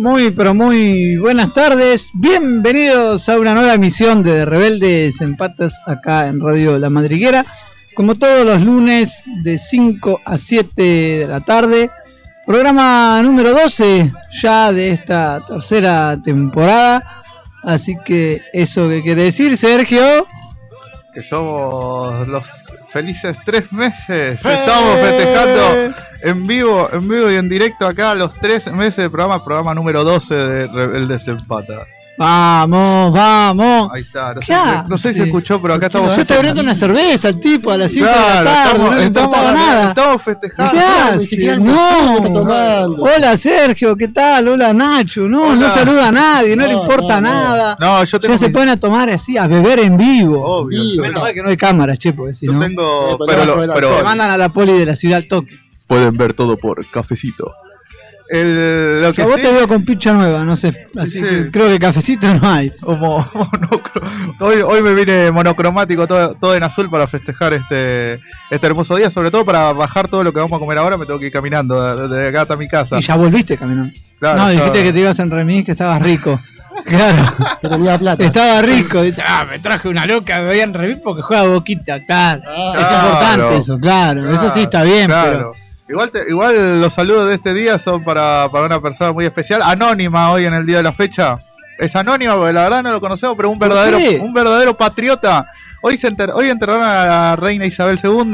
Muy, pero muy buenas tardes. Bienvenidos a una nueva emisión de Rebeldes en Patas acá en Radio La Madriguera. Como todos los lunes de 5 a 7 de la tarde. Programa número 12 ya de esta tercera temporada. Así que eso que quiere decir, Sergio. que somos los felices tres meses. Estamos festejando en vivo, en vivo y en directo acá los tres meses de programa, programa número 12 de Rebeldes Empata. Vamos, vamos. Ahí está, no sé, ¿Qué si- no sé si se hace? escuchó, pero acá estamos Yo estoy abriendo una cerveza al tipo a las 5 de la tarde, estamos, no le estamos- nada. estamos festejando. No. Hola Sergio, ¿qué tal? Hola Nacho. No, Hola. no saluda a nadie, no, le No, importa nada. No, yo tengo Ya se pueden a tomar así, a beber en vivo. Obvio, Vivo. Menos mal que no hay cámaras, che, porque si yo no. tengo, Eh, pero pero, pero Te mandan a la poli de la ciudad al toque. pueden ver todo por cafecito. El, lo que Yo vos sí- te veo con pincha nueva, no sé. Así Sí. que creo que cafecito no hay. como hoy, hoy me vine monocromático todo, todo en azul para festejar este, este hermoso día, sobre todo para bajar todo lo que vamos a comer ahora, me tengo que ir caminando desde acá hasta mi casa. Y ya volviste caminando. Claro, no, dijiste que te ibas en remis, que estabas rico. Claro, que tenía plata. estaba rico. Dice, ah, me traje una loca, me voy en remis porque juega boquita. Claro. Ah, es Claro. importante eso, claro. Eso sí está bien, Claro. Igual, te- igual los saludos de este día son para, para una persona muy especial, anónima hoy en el día de la fecha. Es anónima, porque la verdad no lo conocemos, pero un ¿Por verdadero, qué? un verdadero patriota. Hoy se enter- hoy enterraron a la reina Isabel II.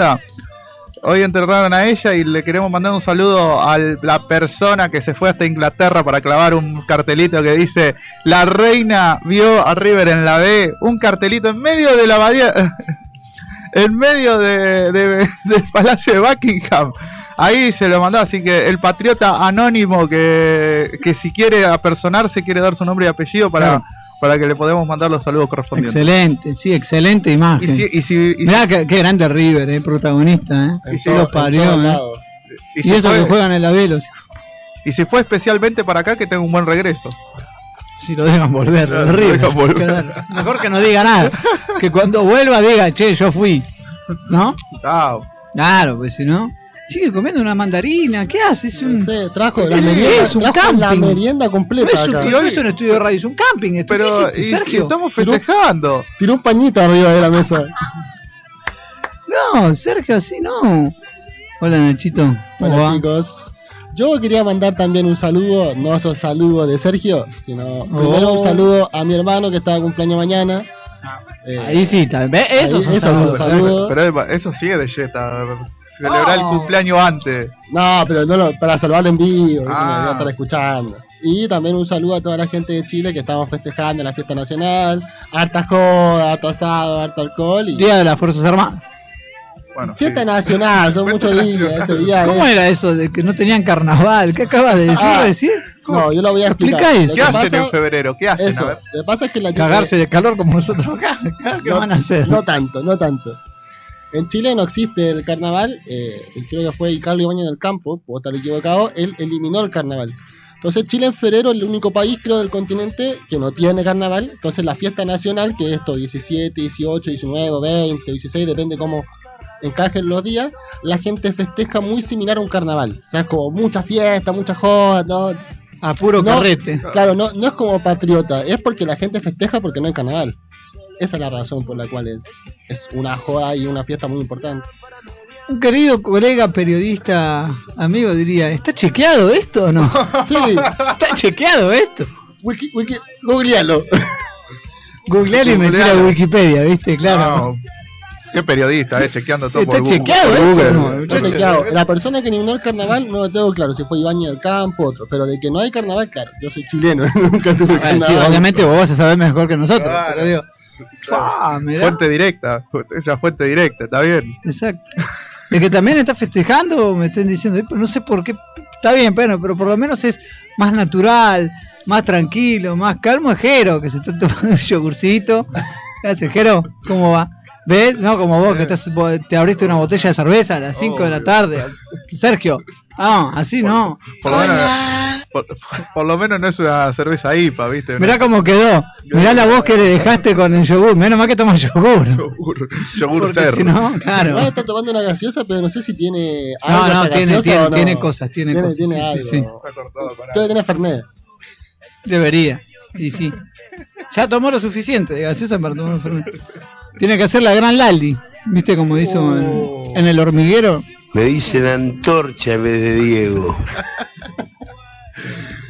Hoy enterraron a ella y le queremos mandar un saludo a la persona que se fue hasta Inglaterra para clavar un cartelito que dice La reina vio a River en la B. Un cartelito en medio de la abadía, en medio de, de- del Palacio de Buckingham. Ahí se lo mandó, así que el patriota anónimo que, que si quiere apersonarse, quiere dar su nombre y apellido para, Claro. para que le podamos mandar los saludos correspondientes. Excelente, sí, excelente Y imagen. si, y si- y si- Mirá qué, grande River, eh, protagonista, eh. En y si todo- los parió, eh. y Y, eso fue, que juegan en la B, los hijos. y si fue especialmente para acá, que tenga un buen regreso. Si lo dejan volver, lo dejan volver. Mejor que no diga nada. Que cuando vuelva diga, che, yo fui. ¿No? Claro, pues si no. Sigue comiendo una mandarina, ¿qué hace? Es un. No sé, trajo la Es- merienda, es un trajo la camping. No completa es un, acá. es un estudio de radio, es un camping. Esto. pero ¿Qué hiciste, y- y Sergio? estamos festejando. Tiró un pañito arriba de la mesa. No, Sergio, así no. Hola, Nachito. ¿Cómo Hola va? chicos. Yo quería mandar también un saludo, no esos saludos de Sergio, sino primero un saludo a mi hermano que está de cumpleaños mañana. Eh, Ahí sí, vez. Esos Ahí- son esos son saludos. saludos. Pero eso sí es de Jetta. Celebrar el cumpleaños antes. No, pero no lo, para salvarlo en vivo. Ah. estar escuchando. Y también un saludo a toda la gente de Chile que estamos festejando la fiesta nacional. Harta joda, harto asado, harto alcohol. Y... Día de las Fuerzas Armadas. Bueno, Fiesta sí. nacional, son muchos días ese día. ¿Cómo es- era eso de que no tenían carnaval? ¿Qué acabas de decir? Ah. decir? No, yo lo voy a explicar. Eso. ¿Qué que hacen pasa- en febrero? ¿Qué hacen? A ver. lo que pasa es que la Cagarse de calor como nosotros acá. ¿Qué no, van a hacer? No tanto, no tanto. En Chile no existe el carnaval, eh, creo que fue Carlos Ibañez del Campo, puedo estar equivocado, él eliminó el carnaval. Entonces Chile en febrero es el único país, creo, del continente que no tiene carnaval. Entonces la fiesta nacional, que es esto, 17, 18, 19, 20, 16, depende cómo encajen los días, la gente festeja muy similar a un carnaval. O sea, es como mucha fiesta, mucha joda, todo. A puro No. carrete. Claro, no, no es como patriota, es porque la gente festeja porque no hay carnaval. Esa es la razón por la cual es, es una joda y una fiesta muy importante. Un querido colega periodista, amigo, diría, ¿está chequeado esto o no? Sí, ¿Está chequeado esto? wiki, wiki, googlealo. Googlear y meter a Googlealo. Wikipedia, ¿viste? Claro. No, Qué periodista, eh, chequeando todo ¿Está por Google. chequeado por? Google. No, sé, claro, la persona que eliminó el carnaval no lo tengo claro si fue Ibañez del Campo otro, pero de que no hay carnaval, claro, yo soy chileno, nunca tuve sí, carnaval. obviamente vos vas a saber mejor que nosotros. Claro. Pero digo, fa, mirá. Fuente directa, es la fuente directa, está bien. Exacto. El que también está festejando, me están diciendo, "Eh, pero no sé por qué. Está bien, bueno, pero por lo menos es más natural. más tranquilo, más calmo es Jero, que se está tomando un yogurcito. ¿Qué hace, Jero? ¿Cómo va? ¿Ves? No, como vos, que estás, te abriste una botella de cerveza a las 5 de la tarde. Sergio. Ah, así no. Por lo, menos, por, por lo menos no es una cerveza IPA, ¿viste? Mirá cómo quedó. Mirá la voz que le dejaste con el yogur. Menos mal que tomas yogur. Yogur, yogur cerro. si no, claro. Igual está tomando una gaseosa, pero no sé si tiene algo No, no, tiene, tiene, no. tiene cosas, tiene, Tiene, cosas. tiene sí, algo. sí, sí. Está cortado con Debe tener Fernet. Debería. Y sí. Ya tomó lo suficiente de gaseosa para tomar un Fernet. Tiene que hacer la gran Laldi. ¿Viste como hizo Oh. en, en el hormiguero? Me dicen antorcha en vez de Diego.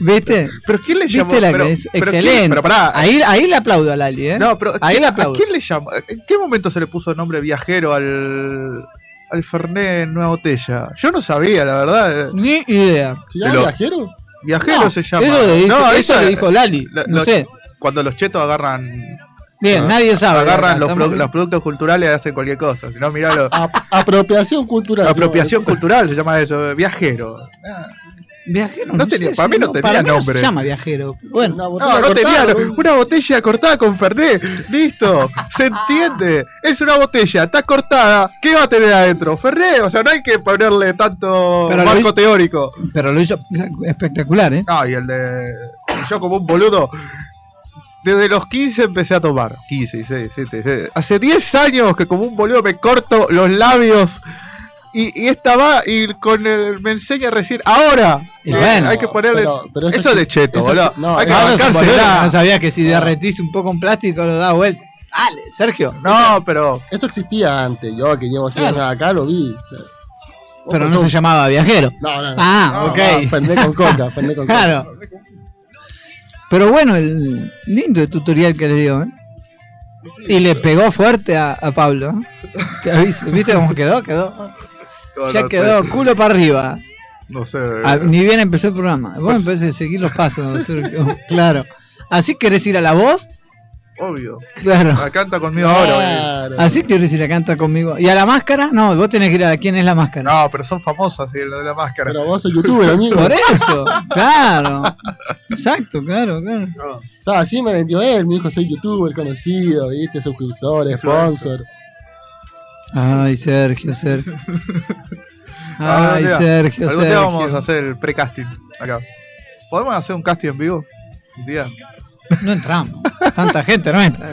¿Viste? Pero ¿quién le llamó? ¿Viste la pero, que es? pero ¿quién- Excelente. pero pará. Ahí, ahí le aplaudo a Laldi, ¿eh? No, pero Ahí ¿quién- le ¿a aplaudo. quién le llamó? ¿En qué momento se le puso nombre viajero al, al Fernet en una botella? Yo no sabía, la verdad. Ni idea. ¿Se llama viajero? Viajero No, se llama. Eso, le dice- no, eso le dijo Lali. la- no lo- sé. Cuando los chetos agarran, Bien, nadie sabe. agarran los, Estamos- pro- los productos culturales y hacen cualquier cosa. Si no, miralo. Ap- apropiación cultural. Apropiación cultural se llama eso, viajero. Ah, Viajero. No tenía- sé para mí no tenía para mí no nombre. se llama viajero. Bueno, Una No, botella no tenía cortada, no, una botella cortada con Fernet. Listo, se entiende. Es una botella, está cortada. ¿Qué va a tener adentro? Fernet, o sea, no hay que ponerle tanto Pero marco hizo- teórico. pero lo hizo espectacular, ¿eh? No, y el de. Yo, como un boludo. Desde los 15 empecé a tomar. 15, 16, 17, 17. Hace 10 años que como un boludo me corto los labios. Y, y esta va y con el, me enseña recién. Ahora. Y eh, bueno, hay que ponerle. pero- pero eso, eso es de cheto, eso boludo. no, hay que no, sabía que si derretís un poco en plástico lo da vuelta. Dale, Sergio. No, pero. Eso existía antes. Yo que llevo 100 años acá lo vi. Pero no sos- se llamaba viajero. No, no, no. Ah, No, ok. Con coca, con coca. claro. Pero bueno, el lindo el tutorial que le dio, ¿eh? Y le pegó fuerte a, a Pablo. ¿eh? Te aviso. ¿Viste cómo quedó? Quedó. No, Ya no quedó sé, culo para arriba. no sé. Ah, ni bien empezó el programa. Vos empecé a seguir los pasos, Sergio. Claro. ¿Así querés ir a la voz? Obvio. Claro. Ah, canta conmigo ahora. Claro. Así querés ir a cantar conmigo. ¿Y a la máscara? No, vos tenés que ir a quién es la máscara. No, pero son famosas, sí, lo de la máscara. Pero vos sos youtuber, amigo. Por eso, claro. Exacto, claro, claro. No. O sea, así me vendió él. Me dijo, soy youtuber conocido, viste, suscriptor, sponsor. Ay, Sergio, Sergio. Ay, día- Sergio, Algún día vamos a Sergio. hacer el pre-casting acá. ¿Podemos hacer un casting en vivo? Un día. No entramos. Tanta gente no entra.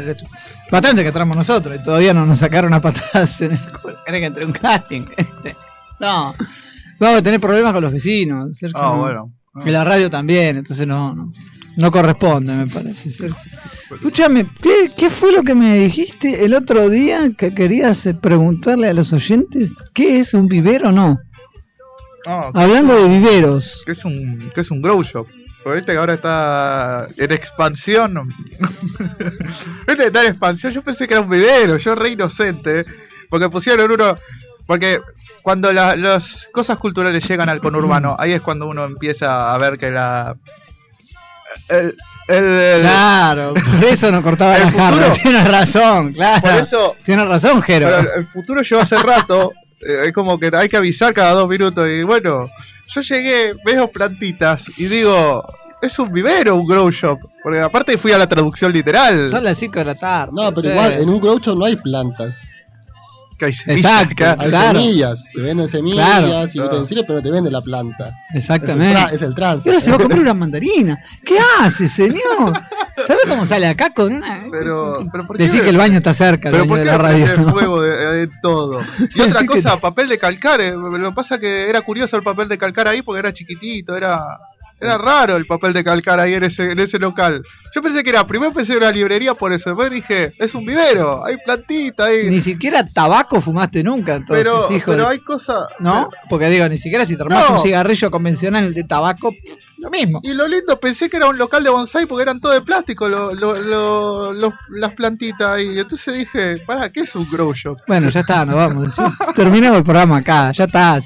Bastante que entramos nosotros y todavía no nos sacaron a patadas en el culo. ¿Querés que entre un casting? No. Vamos a tener problemas con los vecinos. Sergio, Ah, no. bueno. Y la radio también, entonces no, no, no corresponde, me parece. Escúchame, ¿qué, qué fue lo que me dijiste el otro día que querías eh, preguntarle a los oyentes? ¿Qué es un vivero o no? No, Hablando de viveros. que es un, que es un grow shop. Porque viste que ahora está en expansión. viste que está en expansión. Yo pensé que era un vivero, yo re inocente. Porque pusieron uno. Porque cuando la- las cosas culturales llegan al conurbano, ahí es cuando uno empieza a ver que la. El, el- el- Claro, por eso no cortaba El la futuro. Tienes razón, claro. por eso. Tienes razón, Jero. Pero el futuro llegó hace rato. eh, es como que hay que avisar cada dos minutos. Y bueno, yo llegué, veo plantitas y digo, es un vivero, un grow shop. Porque aparte fui a la traducción literal. Son las 5 de la tarde. No, pero igual, en un grow shop no hay plantas. Que hay semillas Exacto. acá. Hay Claro. semillas. Te venden semillas Claro. y utensilios, pero te venden la planta. Es el, Exactamente. tra- es el Y trance. ahora se va a comprar una mandarina. ¿Qué hace, señor? ¿Sabe cómo sale acá con una.? Pero, pero ¿por qué? Decir que el baño está cerca, el pero baño ¿por de la radio. fuego de, de todo? Y otra que- cosa, papel de calcar. eh, Lo que pasa que era curioso el papel de calcar ahí porque era chiquitito, era. Era raro el papel de calcar ahí en ese, en ese local. Yo pensé que era, primero pensé que era una librería por eso, después dije, es un vivero, hay plantita ahí. Ni siquiera tabaco fumaste nunca, entonces, pero hijo pero de- hay cosas. ¿No? Porque digo, ni siquiera si te armás No. un cigarrillo convencional de tabaco, lo mismo. Y lo lindo, pensé que era un local de bonsai porque eran todo de plástico lo- lo- lo- las plantitas ahí. Entonces dije, ¿para qué es un grow shop? Bueno, ya está, nos vamos. Terminamos el programa acá, ya está.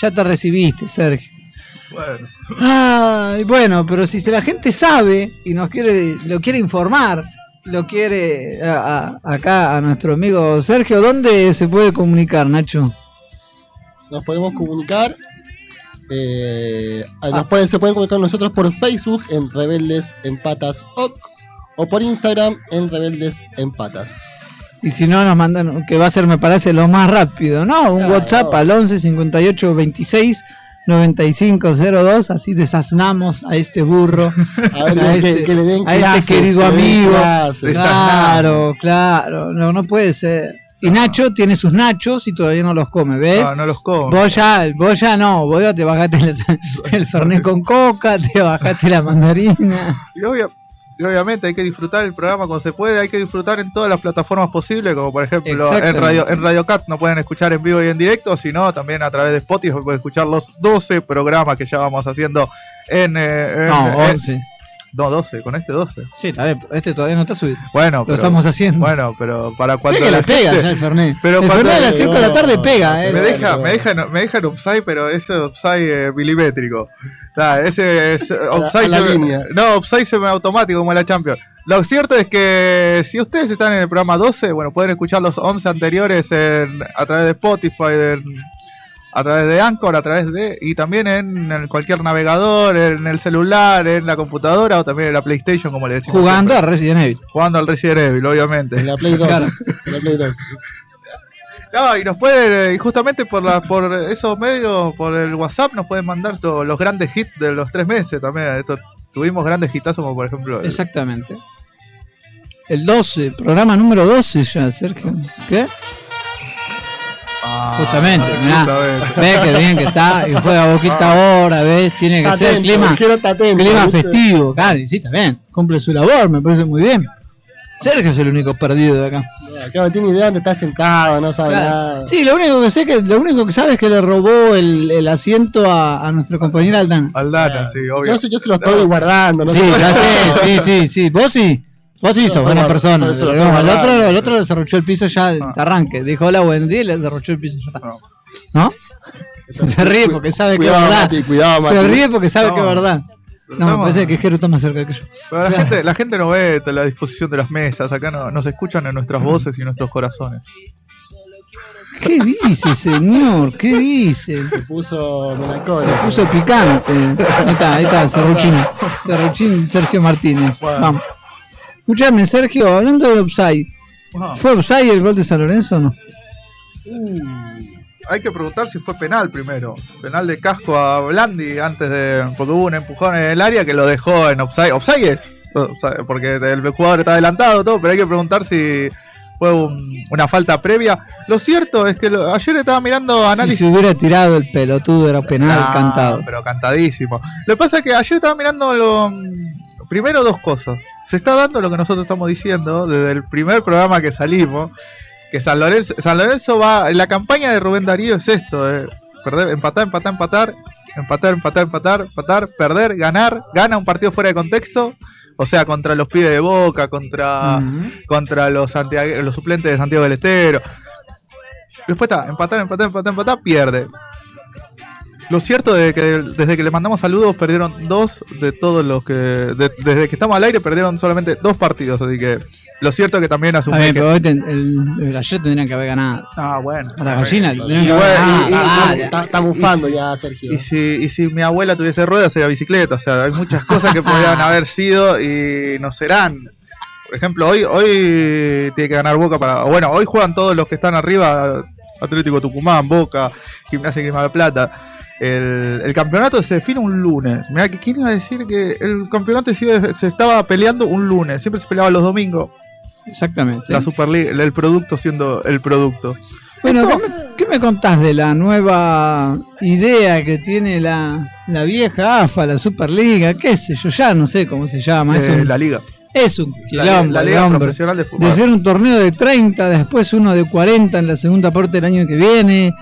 Ya te recibiste, Sergio. Bueno, Ay, bueno, pero si la gente sabe y nos quiere, lo quiere informar, lo quiere a- a- acá a nuestro amigo Sergio, ¿dónde se puede comunicar, Nacho? Nos podemos comunicar Eh, nos pueden, se pueden comunicar con nosotros por Facebook en Rebeldes Empatas OC o por Instagram en Rebeldes Empatas. Y si no, nos mandan, que va a ser, me parece, lo más rápido, ¿no? Un Claro. WhatsApp al 11 58 26 9502, así desasnamos a este burro. A ver, A que, este- que le den a este querido amigo. Claro, claro, no, no puede ser. Y Nacho tiene sus nachos y todavía no los come, ¿ves? No, no los como. Vos ya, vos ya no, vos ya te bajaste el, el fernet con coca, te bajaste la mandarina. Y, obvia- y obviamente hay que disfrutar el programa cuando se puede, hay que disfrutar en todas las plataformas posibles, como por ejemplo en. Radio, en Radio Cat no pueden escuchar en vivo y en directo, sino también a través de Spotify pueden escuchar los 12 programas que ya vamos haciendo en... eh, en- No, en- 11. No, 12, con este 12. Sí, está bien, este todavía no está subido. Bueno, Lo pero, estamos haciendo. Bueno, pero para cuando Mira que la pega gente- ya el Fernet. Pero el Fernet a las 5 de la tarde pega, eh. me deja, me deja, me deja en upside, pero ese upside eh, milimétrico. Da, ese es, upside a la se me- línea. no, upside se me automático como en la Champions. Lo cierto es que si ustedes están en el programa 12, bueno, pueden escuchar los 11 anteriores en- a través de Spotify, en- a través de Anchor, a través de y también en, en cualquier navegador, en el celular, en la computadora o también en la PlayStation, como le decimos. Jugando a siempre. Resident Evil. jugando al Resident Evil, obviamente. En la Play 2. Claro. En la Play 2. No, y nos pueden, y justamente por la, por esos medios, por el WhatsApp, nos pueden mandar todos los grandes hits de los tres meses también. Esto- tuvimos grandes hitazos como por ejemplo. el- Exactamente. El 12, programa número 12 ya, Sergio. ¿Qué? Ah, Justamente, mirá. justamente. Ves que bien que está y juega boquita ahora, ves, tiene que Está ser atento, clima, atento, clima ¿viste? festivo, claro, y sí, está bien, cumple su labor, me parece muy bien. Sergio es el único perdido de acá. Acá no tiene idea dónde está sentado, no sabe Claro. nada. Sí, lo único que sé que lo único que sabe es que le robó el, el asiento a, a nuestra compañera Aldana. Aldana, sí, obvio. Yo, sé- yo se lo estoy guardando. No Sí, sé. ya sé, sí, sí, sí. Vos sí. Vos sí sos buena persona. se- se El otro, el otro le cerruchó el piso ya de Ah. arranque. Dijo hola, buen día y le cerruchó el piso. Ya está. No. ¿No? Se ríe porque sabe que es verdad. Mati, cuidado, Mati. Se ríe porque sabe No. que es verdad. No, me parece que Jero está más cerca que yo. Pero la gente, la gente no ve la disposición de las mesas, acá no, nos escuchan en nuestras voces y nuestros corazones. ¿Qué dice, señor? ¿Qué dice? Se puso Se melancólico. puso picante. Ahí está, ahí está, Serruchín. Serruchín Sergio Martínez. Vamos. Escuchame, Sergio, hablando de Upside. ¿Fue Upside el gol de San Lorenzo o no? Hay que preguntar si fue penal primero. Penal de casco a Blandi antes de. Porque hubo un empujón en el área que lo dejó en offside. Offside es. offside, Porque el jugador está adelantado, todo, pero hay que preguntar si fue un- una falta previa. Lo cierto es que lo- ayer estaba mirando Si análisis. se hubiera tirado el pelotudo era penal Ah, cantado. Pero cantadísimo. Lo que pasa es que ayer estaba mirando lo. Primero dos cosas. Se está dando lo que nosotros estamos diciendo desde el primer programa que salimos. Que San Lorenzo, San Lorenzo va. La campaña de Rubén Darío es esto: eh, perder, empatar, empatar, empatar. Empatar, empatar, empatar, empatar, perder, ganar, gana un partido fuera de contexto, o sea, contra los pibes de Boca, contra, contra los, los suplentes de Santiago del Estero. Después está, empatar, empatar, empatar, empatar, pierde. Lo cierto es que desde que le mandamos saludos perdieron dos de todos los que. de- desde que estamos al aire perdieron solamente dos partidos, así que. Lo cierto es que también asumí bien, que. pero hoy ten- el, el ayer tendrían que haber ganado. Ah, bueno. A la gallina Ah. Está, está bufando ya, Sergio. Y si, y si mi abuela tuviese ruedas sería bicicleta, o sea, hay muchas cosas que podrían haber sido y no serán. Por ejemplo, hoy, hoy tiene que ganar Boca para. o Bueno, hoy juegan todos los que están arriba, Atlético Tucumán, Boca, Gimnasia Grima de Plata. El, el campeonato se define un lunes. Mira, ¿quién iba a decir que el campeonato se, estaba peleando un lunes? Siempre se peleaba los domingos. Exactamente. La Superliga, el, el producto siendo el producto. Bueno, ¿qué me, qué me contás de la nueva idea que tiene la, la vieja AFA, la Superliga? ¿Qué sé yo? Ya no sé cómo se llama. Es Eh, un, la liga. es un La, quilombo, la el liga hombre. profesional de fútbol. De ser un torneo de 30, después uno de 40 en la segunda parte del año que viene.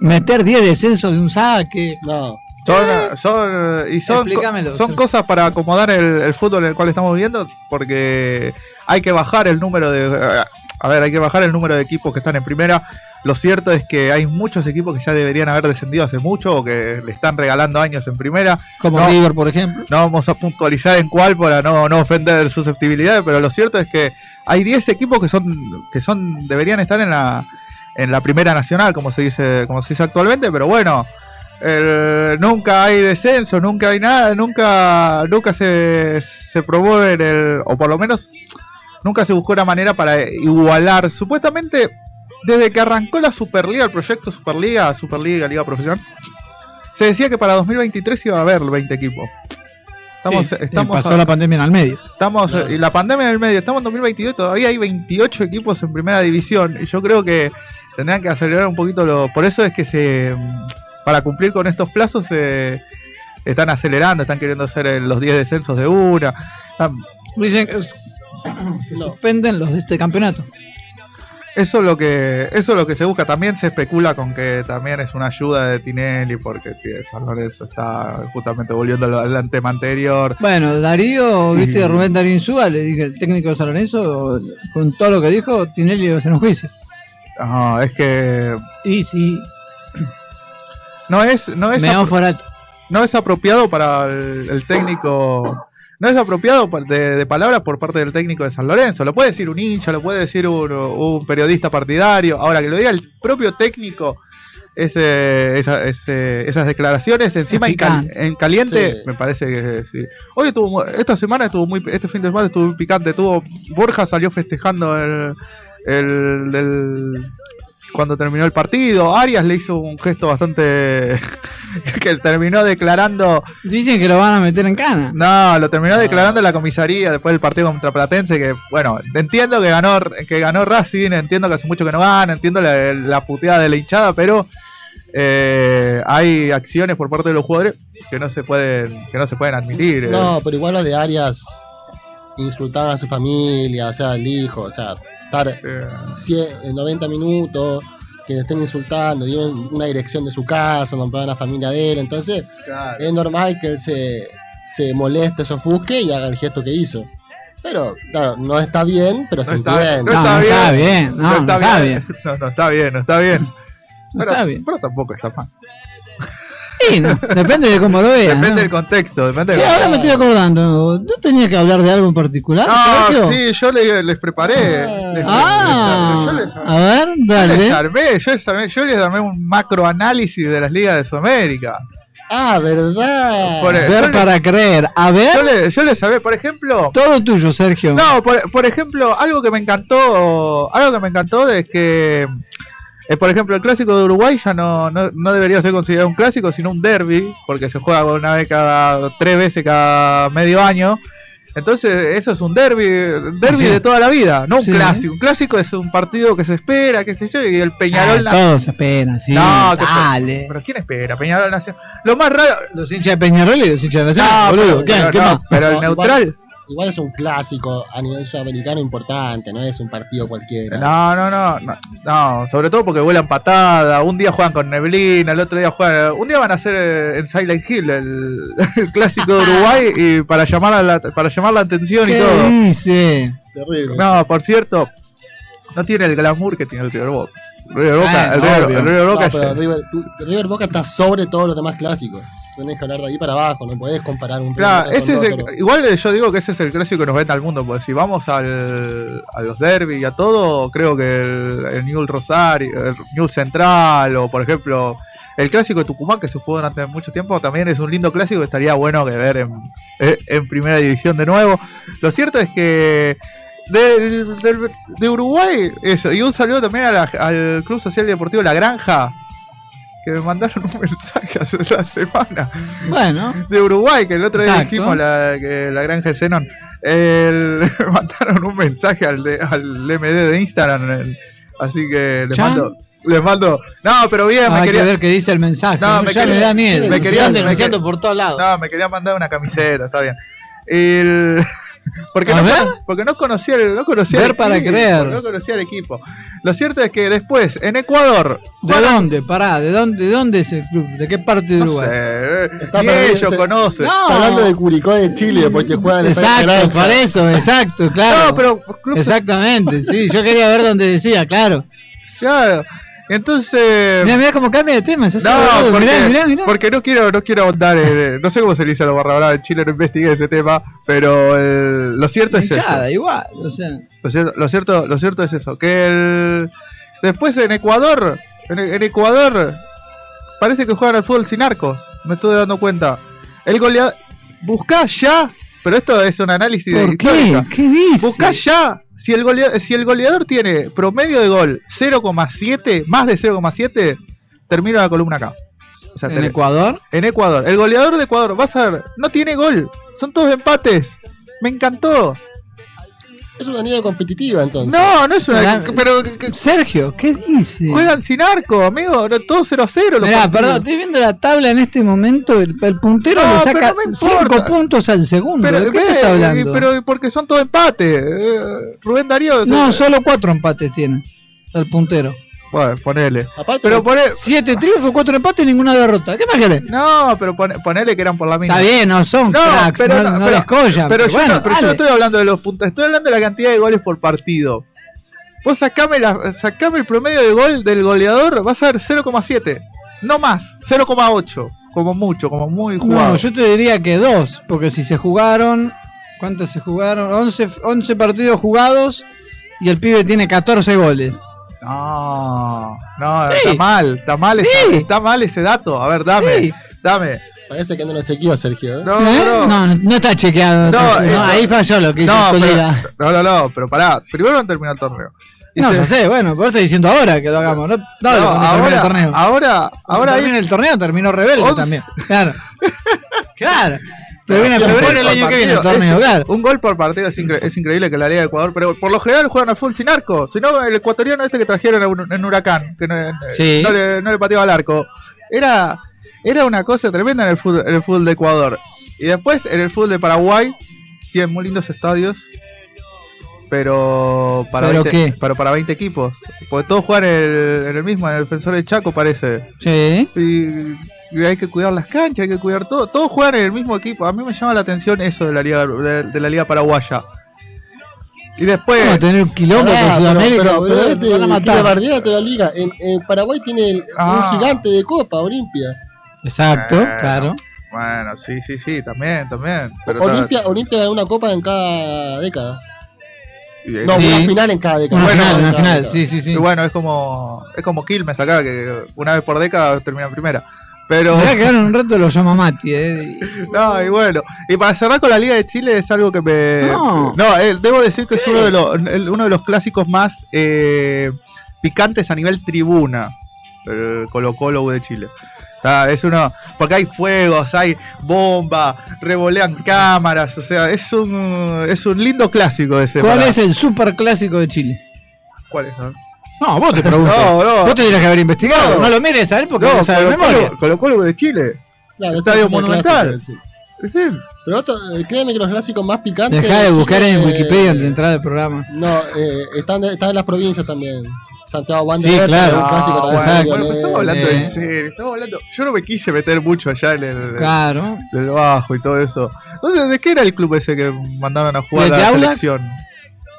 Meter 10 descensos de un saque. No. Son, son, y son, son cosas para acomodar el, el fútbol en el cual estamos viviendo, porque hay que bajar el número de. A ver, hay que bajar el número de equipos que están en primera. Lo cierto es que hay muchos equipos que ya deberían haber descendido hace mucho o que le están regalando años en primera. Como No. River, por ejemplo. No vamos a puntualizar en cuál para no, no ofender susceptibilidades, pero lo cierto es que hay 10 equipos que son que son deberían estar en la en la primera nacional, como se dice como se dice actualmente, pero bueno, el- nunca hay descenso, nunca hay nada, nunca, nunca se, se promueve el, o por lo menos nunca se buscó una manera para igualar. Supuestamente, desde que arrancó la Superliga, el proyecto Superliga, Superliga, Liga Profesional, se decía que para 2023 iba a haber 20 equipos. Estamos, Sí, estamos pasó la pandemia en el medio. Estamos, y la pandemia en el medio, estamos en 2022 y todavía hay 28 equipos en primera división. Y yo creo que tendrán que acelerar un poquito lo. Por eso es que se. Para cumplir con estos plazos se están acelerando, están queriendo hacer los 10 descensos de una. Ah, Dicen que suspenden los de este campeonato. Eso es lo que eso es lo que se busca. También se especula con que también es una ayuda de Tinelli porque tío, San Lorenzo está justamente volviendo al, al tema anterior. Bueno, Darío, viste, Rubén Darío Insúa, le dije, el técnico de San Lorenzo, con todo lo que dijo, Tinelli iba a hacer un juicio. Ajá, es que Y sí, no es no es apro- no es apropiado para el, el técnico. No es apropiado de, de palabras por parte del técnico de San Lorenzo. Lo puede decir un hincha, lo puede decir un, un periodista partidario. Ahora que lo diga el propio técnico, ese, esa- ese- esas declaraciones encima en, cal- picante. en caliente, Sí. me parece que sí. Hoy estuvo, esta semana estuvo muy, este fin de semana estuvo muy picante. Tuvo Borja salió festejando el, el, del- cuando terminó el partido. Arias le hizo un gesto bastante que terminó declarando, Dicen que lo van a meter en cana. no, lo terminó declarando en la comisaría después del partido contra Platense, que bueno, entiendo que ganó, que ganó Racing, entiendo que hace mucho que no gana, entiendo la, la puteada de la hinchada, pero eh, hay acciones por parte de los jugadores que no se pueden, que no se pueden admitir. eh. No, pero igual los de Arias insultaban a su familia, o sea, al hijo, o sea, estar Eh, cie- eh, 90 minutos que le estén insultando, dieron una dirección de su casa, nombraban a la familia de él, entonces es normal que él se, se moleste, se ofusque y haga el gesto que hizo. Pero, claro, no está bien, pero No se está, entiende. no No, está no bien. está bien, no, no está bien. No, no está bien, no está bien. No pero, está bien. pero tampoco está mal. Sí, no, depende de cómo lo veas. Depende ¿no? del contexto, depende Sí, ahora me estoy acordando. ¿No tenía que hablar de algo en particular? No, sí, yo le- les preparé. Les- Ah, les- yo les, a ver, yo les dale. armé, yo les armé, yo les armé un macro análisis de las ligas de Sudamérica. Ah, ¿verdad? Por- Ver para creer. A ver, Yo les, yo les armé, por ejemplo, todo tuyo, Sergio. no, por, por ejemplo, algo que me encantó, algo que me encantó es que, eh, por ejemplo, el clásico de Uruguay ya no, no, no debería ser considerado un clásico, sino un derby, porque se juega una vez cada, tres veces cada medio año. Entonces, eso es un derby, derby Sí. de toda la vida, no un Sí. clásico. Un clásico es un partido que se espera, qué sé yo, y el Ah, Peñarol na- todos esperan, sí. No, que- dale. Pero ¿quién espera? Peñarol Nacional. Lo más raro. Los hinchas de Peñarol y los hinchas de No, Nacional, boludo. pero, ¿Qué, no, más? pero el No, neutral. Igual es un clásico a nivel sudamericano importante, no es un partido cualquiera. No, no, no, no, no, sobre todo porque vuelan patada, un día juegan con neblina, el otro día juegan, un día van a hacer eh, en Silent Hill el, el clásico de Uruguay y para llamar a la, para llamar la atención y ¿Qué todo. dice? Terrible. No, por cierto, no tiene el glamour que tiene el River Boca. River Boca, Ah, el, River, el River No, Boca pero River Boca está sobre todos los demás clásicos. Tenés que hablar de ahí para abajo, no podés comparar un Claro, ese es el- igual yo digo que ese es el clásico que nos vende al mundo, porque si vamos al, a los derbis y a todo, creo que el, el Newell Rosario, el Newell Central, o por ejemplo, el clásico de Tucumán que se jugó durante mucho tiempo, también es un lindo clásico que estaría bueno que ver en, eh, en primera división de nuevo. Lo cierto es que del- del- de Uruguay, eso, y un saludo también a la- al Club Social Deportivo La Granja, que me mandaron un mensaje hace una semana Bueno, de Uruguay, que el otro día dijimos la, que la granja de Zenón. El, me mandaron un mensaje al, de- al MD de Instagram. el- así que les mando. Les mando. No, pero bien, me quería. que ver qué dice el mensaje. No, No, me ya quería- me da miedo. me Me quería- me denunciando por todos lados. No, me quería mandar una camiseta, está bien. El- porque, no, porque no conocía el, no conocía Ver el para equipo, creer. No conocía el equipo. Lo cierto es que después, en Ecuador. ¿De dónde? Pará, ¿de dónde, ¿de dónde es el club? ¿De qué parte de No Uruguay? sé, ni ellos se- conocen. No. Está hablando de Curicó de Chile, porque juegan en el Exacto, Granja. por eso, exacto, claro. No, pero club Exactamente, sí, yo quería ver dónde decía, claro. Claro. Entonces. Mira, mira cómo cambia de tema. se hace No, boludo. porque, mirá, mirá, mirá. porque no quiero, no quiero ahondar en- no sé cómo se le dice a los barra brava en Chile, no investigué ese tema, pero el- lo cierto es eso. Igual, o sea. Lo cierto, lo cierto, lo cierto es eso, que el después en Ecuador, en, en Ecuador parece que juegan al fútbol sin arcos. Me estuve dando cuenta. El goleador. Buscá ya. Pero esto es un análisis de ¿Por qué? histórica. ¿Qué dice? Buscá ya. Si el, golea- si el goleador tiene promedio de gol 0,7, más de 0,7, termina la columna acá. O sea, ¿En tenés- Ecuador? en Ecuador. El goleador de Ecuador, vas a ver, no tiene gol. Son todos empates. Me encantó. Es una liga competitiva entonces. No, no es una. Pero Sergio, ¿qué dice? juegan sin arco, amigo. no, Todo 0 a 0. los Mirá, partidos. perdón, estoy viendo la tabla en este momento. El, el puntero No, le saca no me 5 importa. puntos al segundo. Pero, ¿De qué ve, estás hablando? pero porque son todo empates. Eh, Rubén Darío. no, eh, solo 4 empates tiene el puntero. Bueno, ponele. Aparte, Pero pone. 7 triunfos, 4 empates y ninguna derrota. ¿Qué más querés? No, pero pone- ponele que eran por la misma. Está bien, no son No, cracks, pero no, no, pero- descollan, Pero, yo, bueno, no, pero yo no estoy hablando de los puntos, estoy hablando de la cantidad de goles por partido. Vos sacame, la, sacame el promedio de gol del goleador, vas a ver 0,7. No más, 0,8. Como mucho, como muy jugado. No, yo te diría que 2, porque si se jugaron. ¿Cuántos se jugaron? 11, 11 partidos jugados y el pibe tiene 14 goles. No, no, Sí. está mal, está mal, Sí. ese, está mal ese dato. A ver, dame, Sí. dame. parece que no lo chequeó Sergio. ¿eh? No, ¿Eh? no, No, no, no está chequeado. No, eh, no, no. ahí falló lo que hizo No, pero, no, no, no, pero pará, primero no terminó el torneo. No, ya sé, bueno, pero estoy diciendo ahora que lo hagamos. No, no, no, ahora, el torneo. ahora, Ahora ahora hay- termina el torneo, terminó rebelde también. Claro. claro. Te viene febrero el por año que viene el partido, torneo, es- claro. Un gol por partido es, incre- es increíble que la Liga de Ecuador, pero por lo general juegan al full sin arco. Si no, el ecuatoriano este que trajeron en, Huracán, que no, Sí. no le, no le pateaba al arco, era, era una cosa tremenda en el, fútbol, en el fútbol de Ecuador. Y después en el fútbol de Paraguay, tienen muy lindos estadios. Pero para, ¿Pero 20, qué? pero para 20 equipos. Porque todos juegan en el, en el mismo, en el defensor del Chaco, parece. Sí. Y hay que cuidar las canchas, hay que cuidar todo. Todos juegan en el mismo equipo. A mí me llama la atención eso de la liga de, de la liga paraguaya. Y después, Vamos a tener un con pero- Sudamérica, pero, pero nos este van a matar. toda la liga. En, en Paraguay tiene el- Ah. un gigante de Copa, Olimpia. Exacto, Bueno. claro. bueno, sí, sí, sí, también, también. Pero Olimpia, Olimpia gana una copa en cada década. No, Sí. una final en cada década. Una Bueno, final, en una final, década. sí, sí, sí. y bueno, es como es como Quilmes acá, que una vez por década termina en primera. Pero, Mirá que ahora en un rato lo llama Mati, eh. no, y bueno. Y para cerrar con la Liga de Chile es algo que me. No. eh, debo decir que es uno de, los, el- uno de los clásicos más eh, picantes a nivel tribuna. El Colo Colo de Chile. Ah, es uno. Porque hay fuegos, hay bomba, revolean cámaras. O sea, es un, es un lindo clásico ese. ¿Cuál para- es el super clásico de Chile? ¿Cuál es? no? No, vos te pregunto. No, no. Vos tendrías que haber investigado. No, No. lo mires a él porque no, No, sabe de Colo memoria. Colo, Colo Colo de Chile. Claro, Estadio Monumental. clásico, sí. Pero otro, eh, créeme que los clásicos más picantes. Dejá de buscar Chile, en eh, Wikipedia antes de entrar al programa. No, eh, están, de- están en las provincias también. Santiago Sí, Wanderers, claro. un Ah, clásico bueno, también. exacto. bueno, pero estamos hablando Eh. serio. Estamos hablando. Yo no me quise meter mucho allá en el. Claro. del bajo y todo eso. Entonces, ¿de qué era el club ese que mandaron a jugar ¿El a de la selección?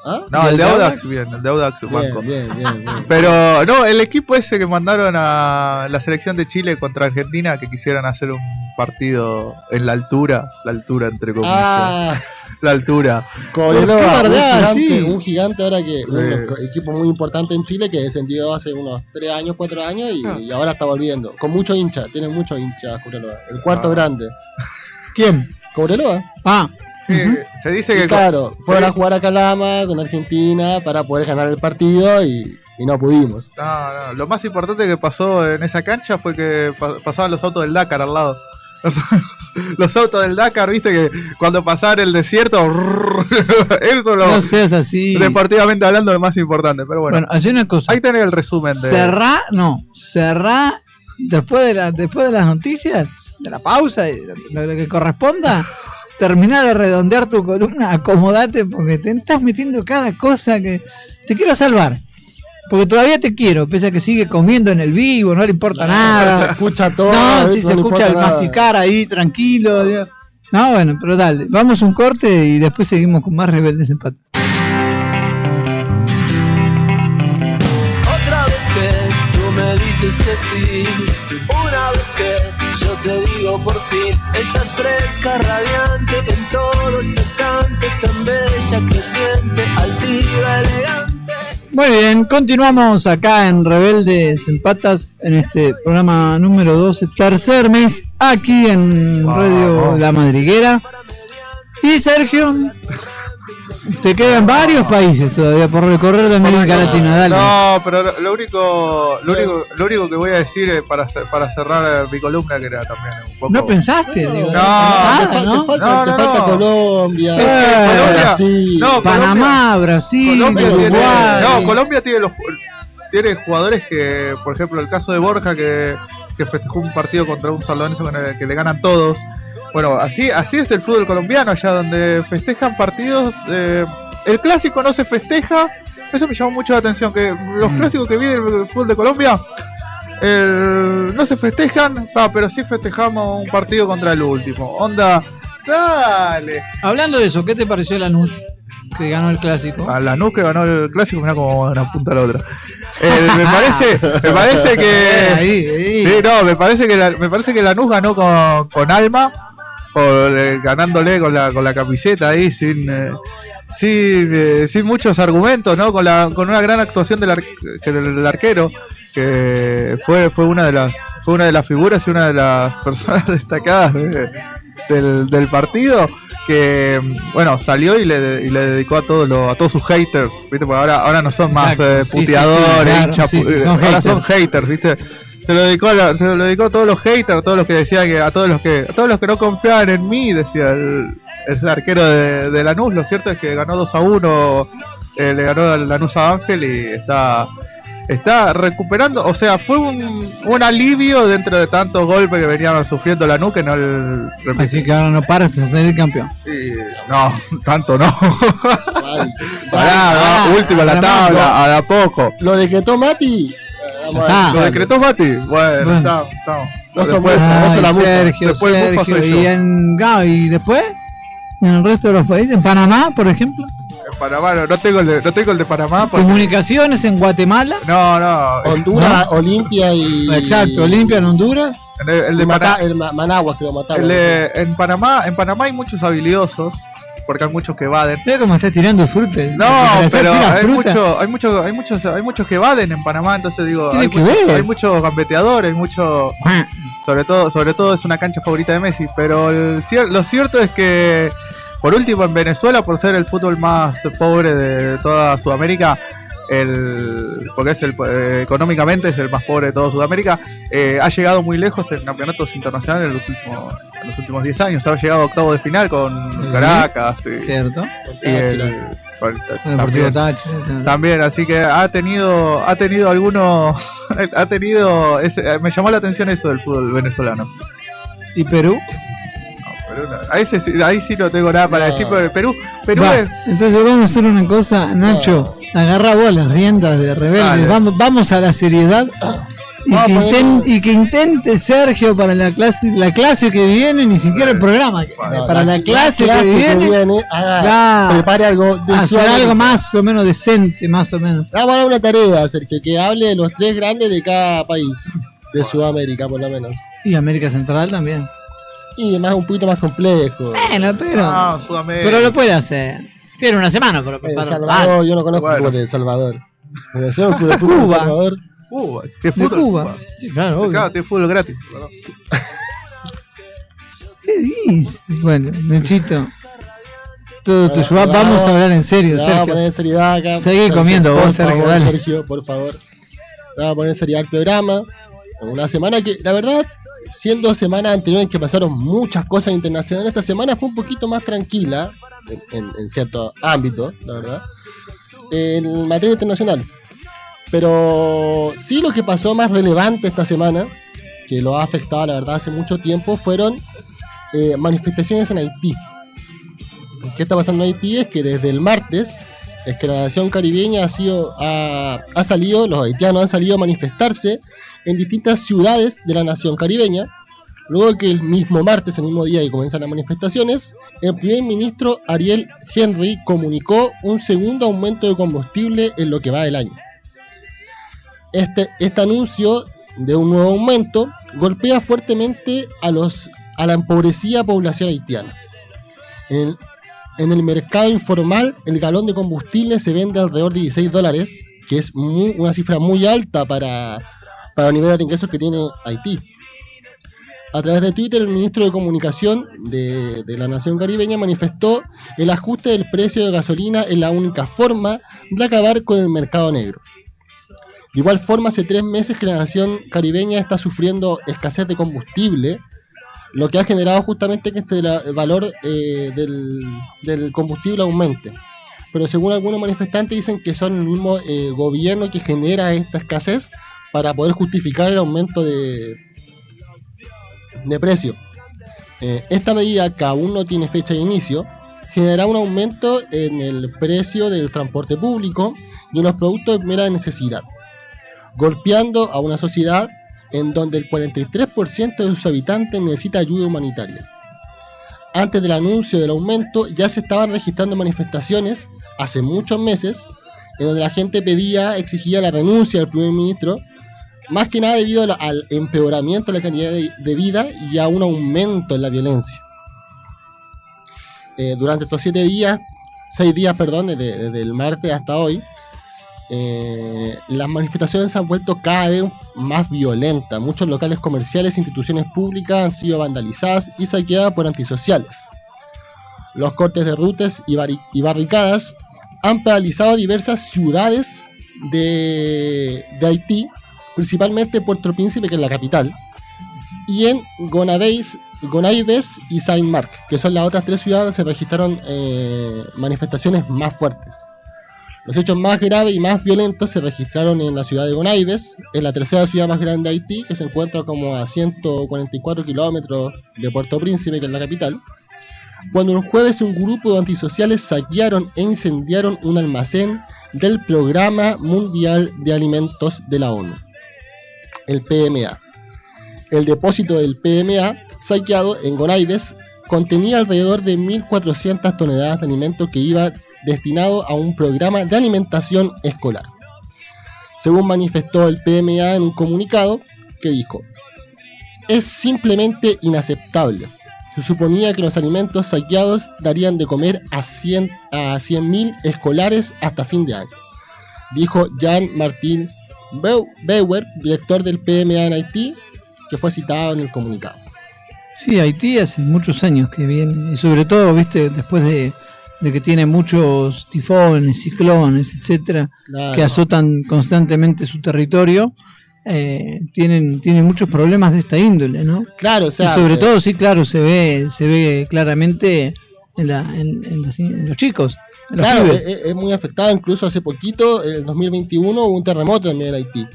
¿Ah? No, ¿Y el el de Audax, Audax? bien, el de Audax banco. Bien, bien, bien, bien. Pero no, el equipo ese que mandaron a la selección de Chile contra Argentina que quisieran hacer un partido en la altura, la altura entre comillas, Ah, la altura. Cobreloa, ¿Por qué un gigante, un gigante ahora que un equipo muy importante en Chile que descendió hace unos 3 años, 4 años y, Ah. y ahora está volviendo. Con mucho hincha, tiene muchos hinchas Cobreloa. El cuarto Ah. grande. ¿Quién? Cobreloa. Ah, Sí, Se dice Y que claro, fueron sí. a jugar a Calama con Argentina para poder ganar el partido y, y no pudimos. No, no, lo más importante que pasó en esa cancha fue que pa- pasaban los autos del Dakar al lado. Los, los autos del Dakar, viste que cuando pasaban el desierto, eso lo, no seas así. deportivamente hablando, lo más importante. Pero bueno, Bueno, hay una cosa. ahí tenés el resumen de. Cerrá, no, cerrá después de, la, después de las noticias, de la pausa y lo, lo que corresponda. Terminá de redondear tu columna, acomodate porque te estás metiendo cada cosa que te quiero salvar. Porque todavía te quiero, pese a que sigue comiendo en el vivo, no le importa Se nada. escucha todo. No, ¿ves? si se escucha el nada. masticar ahí tranquilo. No, bueno, pero dale, vamos a un corte y después seguimos con más rebeldes empates. Otra vez que tú me dices que sí. Una vez que yo te digo por fin. Estás fresca, radiante, en todo expectante. Tan bella, creciente, altiva, elegante. Muy bien, continuamos acá en Rebeldes en Patas en este programa número 12, tercer mes aquí en. Radio La Madriguera. Y Sergio, te quedan varios países todavía por recorrer de América Latina, dale. No, pero lo, lo único, lo único, lo único que voy a decir es para, para cerrar eh, mi columna que era también un poco. ¿No pensaste? No, Digo, no, nada, te, fa- ¿no? te falta, te. Colombia, Eh, Colombia. Brasil. Panamá, Brasil, Colombia tiene, no, Colombia tiene los tiene jugadores que, por ejemplo, el caso de Borja que, que festejó un partido contra un San Lorenzo que le ganan todos. Bueno, así, así es el fútbol colombiano, allá donde festejan partidos. eh, el clásico no se festeja. Eso me llamó mucho la atención, que los Mm. clásicos que viene el fútbol de Colombia el- no se festejan, ah, pero sí festejamos un partido contra el último. Onda, dale. Hablando de eso, ¿qué te pareció Lanús que ganó el clásico? A Lanús que ganó el clásico, mira como una punta a la otra. Eh, me parece, me parece que. ahí, ahí. Sí, no, me parece que la, me parece que Lanús ganó con, con alma, con, eh, ganándole con la, con la camiseta ahí sin, eh, sin, eh, sin muchos argumentos, ¿no? Con la, con una gran actuación del, ar- del- arquero, que fue, fue una de las, fue una de las figuras y una de las personas destacadas de- del, del partido, que bueno, salió y le, y le dedicó a todos los, a todos sus haters, ¿viste? Porque ahora, ahora no son más Exacto, eh, sí, sí, sí, puteadores, claro, sí, sí, pu- son ahora haters. son haters, ¿viste? Se lo dedicó a la- se lo dedicó a todos los haters, a todos los que decían que a todos los que a todos los que no confiaban en mí, decía el, el arquero de, de Lanús, lo cierto es que ganó 2 a 1, eh, le ganó Lanús a Ángel y está está recuperando, o sea, fue un, un alivio dentro de tantos golpes que venía sufriendo Lanús que no el Así que ahora no paras de ser el campeón. y- no, tanto no. Ay, Pará, no, último la tabla, a de a poco. Lo decretó Mati. Ver. ¿Lo decretó Mati? Bueno, Bueno. estamos. No son Después- la mufa. Sergio, Después Sergio. Y, en, y después, en el resto de los países, en Panamá, por ejemplo, En Panamá, no, no tengo el de, no tengo el de Panamá. porque- comunicaciones en Guatemala, No, no. Honduras, Olimpia y. exacto, Olimpia en Honduras. El, el de y Mata- Panamá. el Ma- Managua, creo, el de- en Panamá, en Panamá hay muchos habilidosos, porque hay muchos que evaden. Mira cómo está tirando fruta. No, pero hay fruta. mucho, hay muchos, hay muchos, hay muchos que evaden en Panamá, entonces digo, hay, que muchos, ver. hay muchos gambeteadores, hay muchos, sobre todo, sobre todo es una cancha favorita de Messi, pero el lo cierto es que por último en Venezuela, por ser el fútbol más pobre de toda Sudamérica, el, porque es el eh, económicamente es el más pobre de toda Sudamérica, eh, ha llegado muy lejos en campeonatos internacionales en los últimos, en los últimos 10 años, ha llegado a octavo de final con Sí. Caracas y, Cierto. y el, con- El Deportivo también. Táchira. También, así que ha tenido, ha tenido algunos, ha tenido, ese- me llamó la atención eso del fútbol venezolano. ¿Y Perú? Pero no, ahí, sí- ahí sí no tengo nada para No. decir, pero Perú, Perú Va, es- entonces vamos a hacer una cosa, Nacho. Agarra vos las riendas de rebelde. Dale. Vamos, vamos a la seriedad. Y Vamos que, a poner- inten- y que intente Sergio para la clase la clase que viene, ni siquiera el programa. No, para la, clase, que viene, haga- Claro. prepare algo de hacer algo más o menos decente, más o menos. Vamos a dar una tarea, Sergio, que hable de los tres grandes de cada país. De Sudamérica, por lo menos. Y América Central también. Y más un poquito más complejo. Bueno, pero, no, Sudamérica. pero lo puede hacer. Tiene una semana para El preparar. Salvador, yo no conozco Bueno. fútbol de El Salvador. ¿Conoció el club de fútbol de Cuba. Salvador? Cuba, ¿qué de fútbol? Cuba. Sí, claro, obvio. Claro, tiene fútbol gratis. ¿no? ¿Qué dices? Bueno, Nachito. Todo tuyo. Va- Vamos- a hablar en serio, Le Vamos a Sergio. poner seriedad acá. Seguí Sergio, comiendo vos, Sergio, favor, dale. Sergio, por favor. Vamos a poner seriedad al programa. Una semana que, la verdad, siendo semanas anteriores que pasaron muchas cosas internacionales, esta semana fue un poquito más tranquila, en, en- en cierto ámbito, la verdad, en materia internacional. Pero sí lo que pasó más relevante esta semana, que lo ha afectado, la verdad, hace mucho tiempo, fueron eh, manifestaciones en Haití. ¿Qué está pasando en Haití? Es que desde el martes es que la nación caribeña ha sido ha, ha salido, los haitianos han salido a manifestarse en distintas ciudades de la nación caribeña. Luego que el mismo martes, el mismo día que comienzan las manifestaciones, el primer ministro Ariel Henry comunicó un segundo aumento de combustible en lo que va del año. Este, este anuncio de un nuevo aumento golpea fuertemente a, los, a la empobrecida población haitiana. En, en el mercado informal, el galón de combustible se vende alrededor de 16 dólares, que es mu- una cifra muy alta para, para el nivel de ingresos que tiene Haití. A través de Twitter, el ministro de Comunicación de, la Nación Caribeña manifestó el ajuste del precio de gasolina es la única forma de acabar con el mercado negro. De igual forma, hace tres meses que la Nación Caribeña está sufriendo escasez de combustible, lo que ha generado justamente que este el valor eh, del, del combustible aumente. Pero según algunos manifestantes dicen que son el mismo eh, gobierno que genera esta escasez para poder justificar el aumento de, de precio. Eh, esta medida, que aún no tiene fecha de inicio, generará un aumento en el precio del transporte público y en los productos de primera necesidad, golpeando a una sociedad en donde el 43% de sus habitantes necesita ayuda humanitaria. Antes del anuncio del aumento ya se estaban registrando manifestaciones hace muchos meses en donde la gente pedía, exigía la renuncia del primer ministro, más que nada debido al empeoramiento de la calidad de, vida y a un aumento en la violencia. Eh, durante estos siete días, seis días, perdón, desde, el martes hasta hoy, eh, las manifestaciones se han vuelto cada vez más violentas. Muchos locales comerciales e instituciones públicas han sido vandalizadas y saqueadas por antisociales. Los cortes de rutas y, barri- y barricadas han paralizado diversas ciudades de, de Haití, principalmente Puerto Príncipe, que es la capital, y en Gonaives, y Saint-Marc, que son las otras tres ciudades donde se registraron eh, manifestaciones más fuertes. Los hechos más graves y más violentos se registraron en la ciudad de Gonaives, es la tercera ciudad más grande de Haití, que se encuentra como a 144 kilómetros de Puerto Príncipe, que es la capital, cuando el jueves un grupo de antisociales saquearon e incendiaron un almacén del Programa Mundial de Alimentos de la ONU, el PMA. El depósito del PMA, saqueado en Gonaives, contenía alrededor de 1.400 toneladas de alimentos que iba destinado a un programa de alimentación escolar. Según manifestó el PMA en un comunicado que dijo, es simplemente inaceptable. Se suponía que los alimentos saqueados darían de comer a 100 a 100.000 escolares hasta fin de año, dijo Jean Martín Bauer, director del PMA en Haití, que fue citado en el comunicado. Sí, Haití hace muchos años que viene, y sobre todo, viste, después de, de que tiene muchos tifones, ciclones, etcétera, Claro. que azotan constantemente su territorio, eh, tienen, tienen muchos problemas de esta índole, ¿no? Claro, o sea, y sobre eh, todo, sí, claro, se ve, se ve claramente en, la, en, en las- en los chicos, Claro, pibes. es, es muy afectado. Incluso hace poquito, en el 2021, hubo un terremoto también en Haití.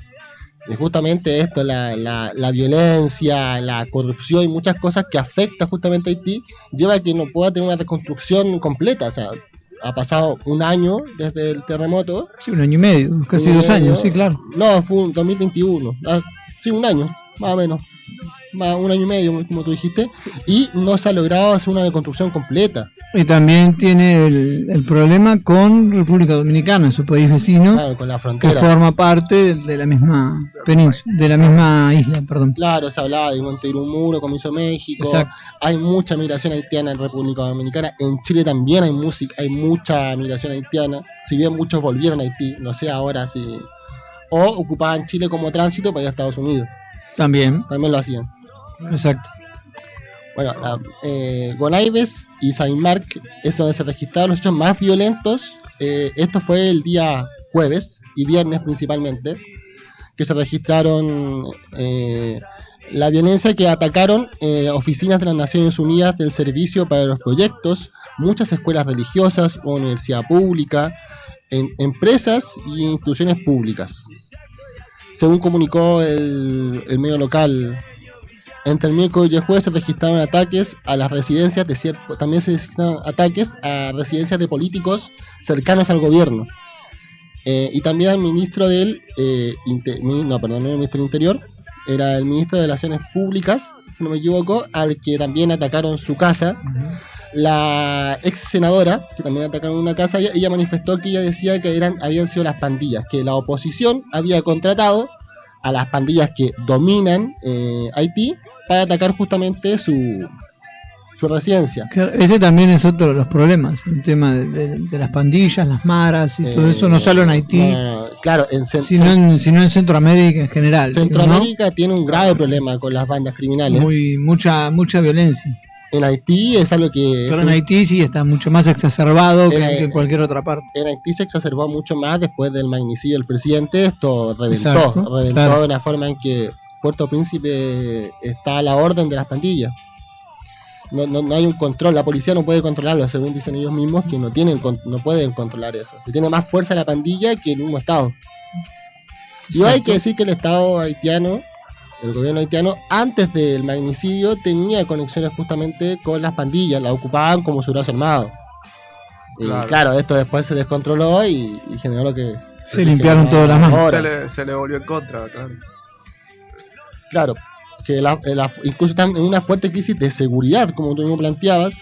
Y justamente esto, la, la, la violencia, la corrupción y muchas cosas que afectan justamente a Haití, lleva a que no pueda tener una reconstrucción completa. O sea, ha pasado un año desde el terremoto. Sí, un año y medio, casi dos año. años, sí, claro. No, fue un 2021. Ah, sí, un año, más o menos. Más, un año y medio, como tú dijiste. Y no se ha logrado hacer una reconstrucción completa. Y también tiene el, el problema con República Dominicana, su país vecino, Claro, con la que frontera. forma parte de la misma península, de la misma isla, perdón. Claro, se hablaba de montar un muro, como hizo México. Exacto. Hay mucha migración haitiana en República Dominicana. En Chile también hay música, hay mucha migración haitiana. Si bien muchos volvieron a Haití, no sé ahora si. O ocupaban Chile como tránsito para ir a Estados Unidos. También, También lo hacían. Exacto. Bueno, eh, Gonaives y Saint-Marc es donde se registraron los hechos más violentos. Eh, esto fue el día jueves y viernes principalmente, que se registraron eh, la violencia que atacaron eh, oficinas de las Naciones Unidas del Servicio para los Proyectos, muchas escuelas religiosas, universidad pública, empresas y instituciones públicas. Según comunicó el medio local entre el miércoles y el jueves se registraron ataques a las residencias de cierto, también se registraron ataques a residencias de políticos cercanos al gobierno. Eh, y también al ministro del eh, no, perdón, no el ministro del Interior, era el ministro de Relaciones Públicas, si no me equivoco, al que también atacaron su casa. La ex senadora, que también atacaron una casa, ella, ella manifestó que ella decía que eran, habían sido las pandillas, que la oposición había contratado a las pandillas que dominan eh, Haití para atacar justamente su, su residencia. Claro, Ese también es otro de los problemas, el tema de, de- de las pandillas, las maras y todo Eh, eso, no solo en Haití, no, claro, en, sino, en, sino en Centroamérica en general. digo, ¿no? Centroamérica tiene un grave problema con las bandas criminales. Muy, mucha, mucha violencia. En Haití es algo que Pero en Haití sí está mucho más exacerbado que, en cualquier otra parte. en Haití se exacerbó mucho más después del magnicidio del presidente. Esto reventó, Exacto, reventó claro. de una forma en que Puerto Príncipe está a la orden de las pandillas. No, no, no hay un control, la policía no puede controlarlo, según dicen ellos mismos, que no tienen no pueden controlar eso. Que tiene más fuerza la pandilla que el mismo Estado. Y hay que decir que el Estado haitiano, el gobierno haitiano, antes del magnicidio tenía conexiones justamente con las pandillas, la ocupaban como su brazo armado. Y Claro. claro, esto después se descontroló y, y generó lo que... Se limpiaron todas las manos. ahora. Se le, se le volvió en contra, claro. Claro, que la- eh, la- incluso están en una fuerte crisis de seguridad, como tú mismo planteabas,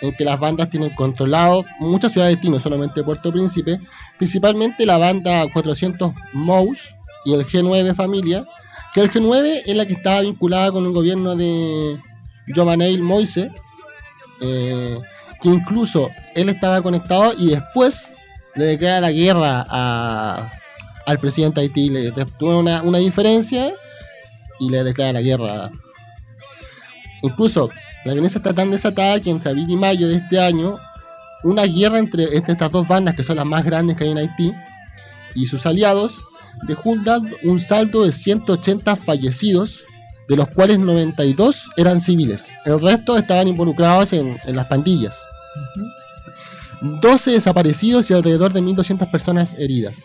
en que las bandas tienen controlado muchas ciudades de no solamente Puerto Príncipe, principalmente la banda 400 Mouse y el G9 Familia, que el G9 es la que estaba vinculada con el gobierno de Jovenel Moise, eh, que incluso él estaba conectado y después le declara la guerra al presidente de Haití, le tuvo una, diferencia y le declara la guerra. Incluso la violencia está tan desatada que entre abril y mayo de este año, una guerra entre estas dos bandas, que son las más grandes que hay en Haití, y sus aliados, dejó un, un saldo de 180 fallecidos, de los cuales 92 eran civiles. El resto estaban involucrados en, en las pandillas. 12 desaparecidos y alrededor de 1.200 personas heridas.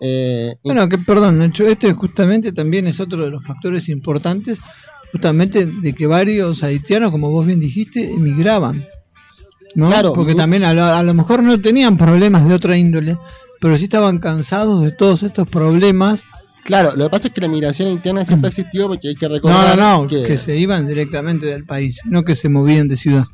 Eh, Bueno, que perdón, Nacho, este justamente también es otro de los factores importantes, justamente de que varios haitianos, como vos bien dijiste, emigraban. ¿No? Claro. Porque también a lo, a lo mejor no tenían problemas de otra índole, pero sí estaban cansados de todos estos problemas. Claro, lo que pasa es que la migración interna siempre ha existido porque hay que No, no, recordar no, que, que se iban directamente del país, no que se movían de ciudad.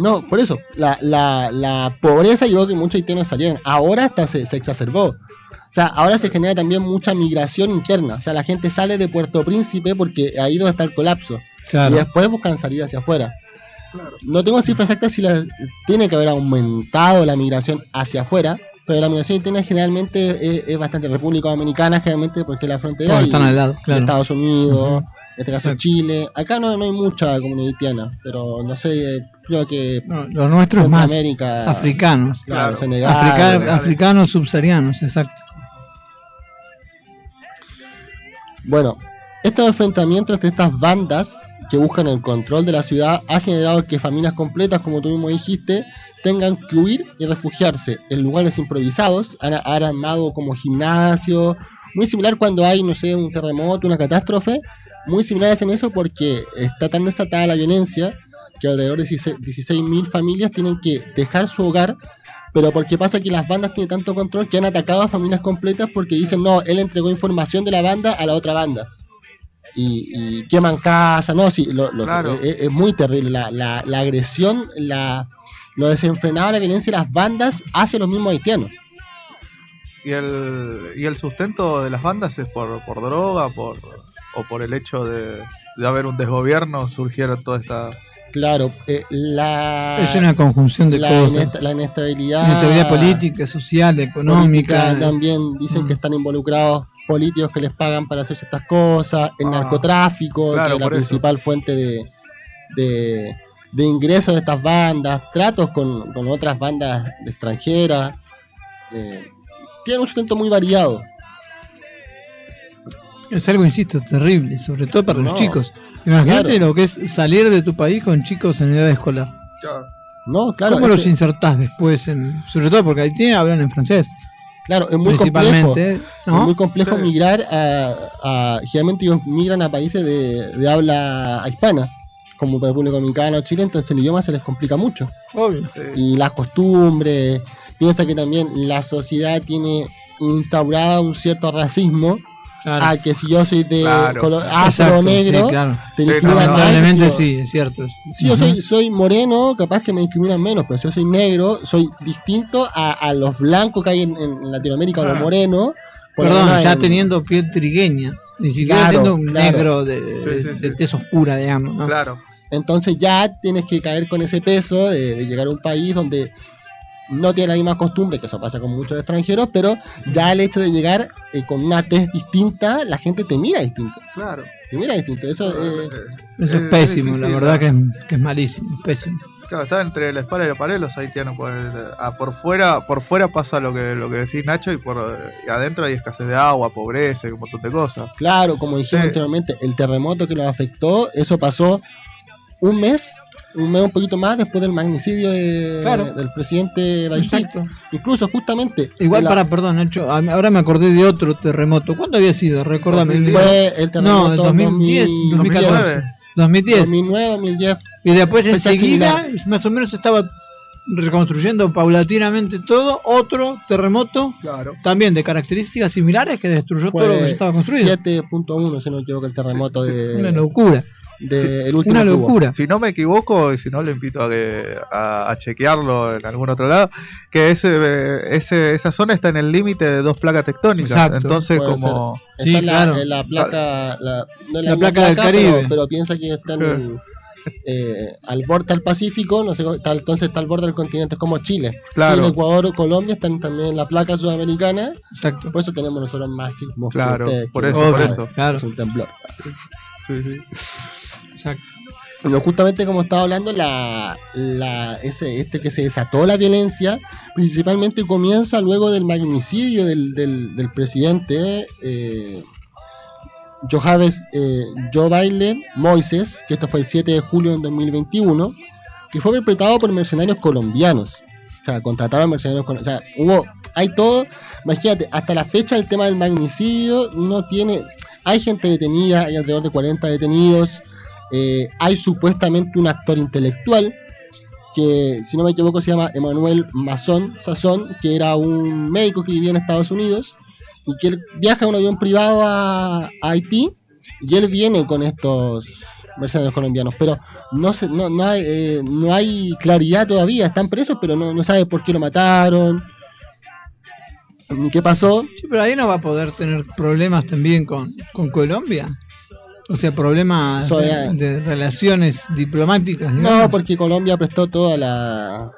No, por eso, la, la, la pobreza llevó a que muchos haitianos salieran. Ahora hasta se, se exacerbó. O sea, ahora se genera también mucha migración interna. O sea, la gente sale de Puerto Príncipe porque ahí donde está el colapso. Y después buscan salir hacia afuera. No tengo cifras exactas si la, tiene que haber aumentado la migración hacia afuera, pero la migración interna generalmente es, es bastante República Dominicana, generalmente porque es la frontera. Están al lado, claro. Estados Unidos, en este caso Exacto. Chile. Acá no, no hay mucha comunidad haitiana, pero no sé, creo que No, los nuestros más Centroamérica, africanos. claro, Claro. Senegal, Africa- Senegal. africanos subsaharianos, exacto. Bueno, estos enfrentamientos entre estas bandas que buscan el control de la ciudad ha generado que familias completas, como tú mismo dijiste, tengan que huir y refugiarse en lugares improvisados. Han, armado como gimnasio, muy similar cuando hay, no sé, un terremoto, una catástrofe. Muy similares en eso porque está tan desatada la violencia que alrededor de 16.000 familias tienen que dejar su hogar. Pero porque pasa que las bandas tienen tanto control que han atacado a familias completas porque dicen, no, él entregó información de la banda a la otra banda. Y, y queman casa, no, sí, lo- lo- Claro. es, es muy terrible. La, la- la agresión, la, lo desenfrenado, la violencia de las bandas hacia los mismos haitianos. Y el, y el sustento de las bandas es por, por droga, por o por el hecho de, de haber un desgobierno, surgieron todas estas... Claro, eh, la, Es una conjunción de la, cosas. inest- la inestabilidad, Inestabilidad política, social, económica. política, también dicen Mm. que están involucrados políticos que les pagan para hacer estas cosas, el Ah, narcotráfico, claro, que es la eso. principal fuente de, de, de ingresos de estas bandas, tratos con, con otras bandas extranjeras. Eh, tienen un sustento muy variado. Es algo, insisto, terrible, sobre todo para No, los chicos. Imagínate claro. lo que es salir de tu país con chicos en edad escolar. ¿no? Claro, ¿Cómo los que- insertás después? En, sobre todo porque Haití hablan en francés, claro, es muy complejo. Es muy complejo Sí. migrar a, a- Generalmente ellos migran a países de, de habla hispana, como República Dominicana o Chile, entonces el idioma se les complica mucho. Obvio. sí. Y las costumbres. Piensa que también la sociedad tiene instaurado un cierto racismo. Claro. A que si yo soy de Claro. color afro negro, sí, claro. te Sí, discriminan Si yo- sí, es cierto. Si yo soy, soy moreno, capaz que me discriminan menos, pero si yo soy negro, soy distinto a, a los blancos que hay en, en Latinoamérica, o los Ah. morenos. Perdón, ya en- teniendo piel trigueña. Ni siquiera Claro, siendo un claro. negro de, de- Sí, sí, sí. de tez oscura, digamos. ¿no? Claro. Entonces ya tienes que caer con ese peso de, de llegar a un país donde no tiene la misma costumbre, que eso pasa con muchos extranjeros, pero ya el hecho de llegar eh, con una tez distinta, la gente te mira distinto. Claro. Te mira distinto. Eso, eh, Eso es Eh, pésimo, difícil, la verdad ¿no? que es, que es malísimo, es pésimo. Claro, está entre la espalda y la pared los haitianos. Pues, ah, por fuera, por fuera pasa lo que, lo que decís Nacho y por eh, y adentro hay escasez de agua, pobreza y un montón de cosas. claro, como dijimos Sí. anteriormente, el terremoto que los afectó, eso pasó un mes, un mes un poquito más después del magnicidio de- Claro. del presidente. Exacto. Incluso justamente. Igual la- para, perdón, Nacho, ahora me acordé de otro terremoto. ¿Cuándo había sido? Recordame. el- Fue el terremoto No, 2010, 2010, 2014. 2010. 2009, 2010. Y después enseguida, similar. más o menos estaba reconstruyendo paulatinamente todo, otro terremoto Claro. también de características similares que destruyó todo lo que estaba construido. 7.1, si no me equivoco, el terremoto Sí, sí, de, Una locura, de el último una que locura. Si no me equivoco, y si no, le invito a, que, a, a chequearlo en algún otro lado, que ese, eh, ese, esa zona está en el límite de dos placas tectónicas. Exacto. Entonces, Puede como. Está Sí, en la, claro. en la placa, la, no en La misma placa del Caribe. Pero, pero piensa que está en el- eh, al borde del Pacífico, no sé, está- entonces está al borde del continente, es como Chile. Claro. Chile, Ecuador o Colombia están también en la placa sudamericana, Exacto. por eso tenemos nosotros más sismos. que Claro, ustedes, por que eso, por eso. Claro. Es un temblor. Sí, sí. Exacto. Bueno, justamente como estaba hablando, la, la, ese, este que se desató la violencia, principalmente comienza luego del magnicidio del, del, del presidente eh, Johannes eh, Joe Biden Moises, que esto fue el 7 de julio de 2021, que fue perpetrado por mercenarios colombianos. O sea, contrataron mercenarios colombianos. O sea, hubo, hay todo. Imagínate, hasta la fecha el tema del magnicidio no tiene. Hay gente detenida, hay alrededor de 40 detenidos. Eh, hay supuestamente un actor intelectual que, si no me equivoco, se llama Emanuel Mazón Sazón, que era un médico que vivía en Estados Unidos y que él viaja en un avión privado a, Haití y él viene con estos mercenarios colombianos, pero no se, no, no, hay, eh, no hay claridad todavía, están presos, pero no, no sabe por qué lo mataron, ni qué pasó. Sí, pero ahí no va a poder tener problemas también con, con Colombia. O sea, problemas So, de, relaciones diplomáticas. digamos. No, porque Colombia prestó toda la...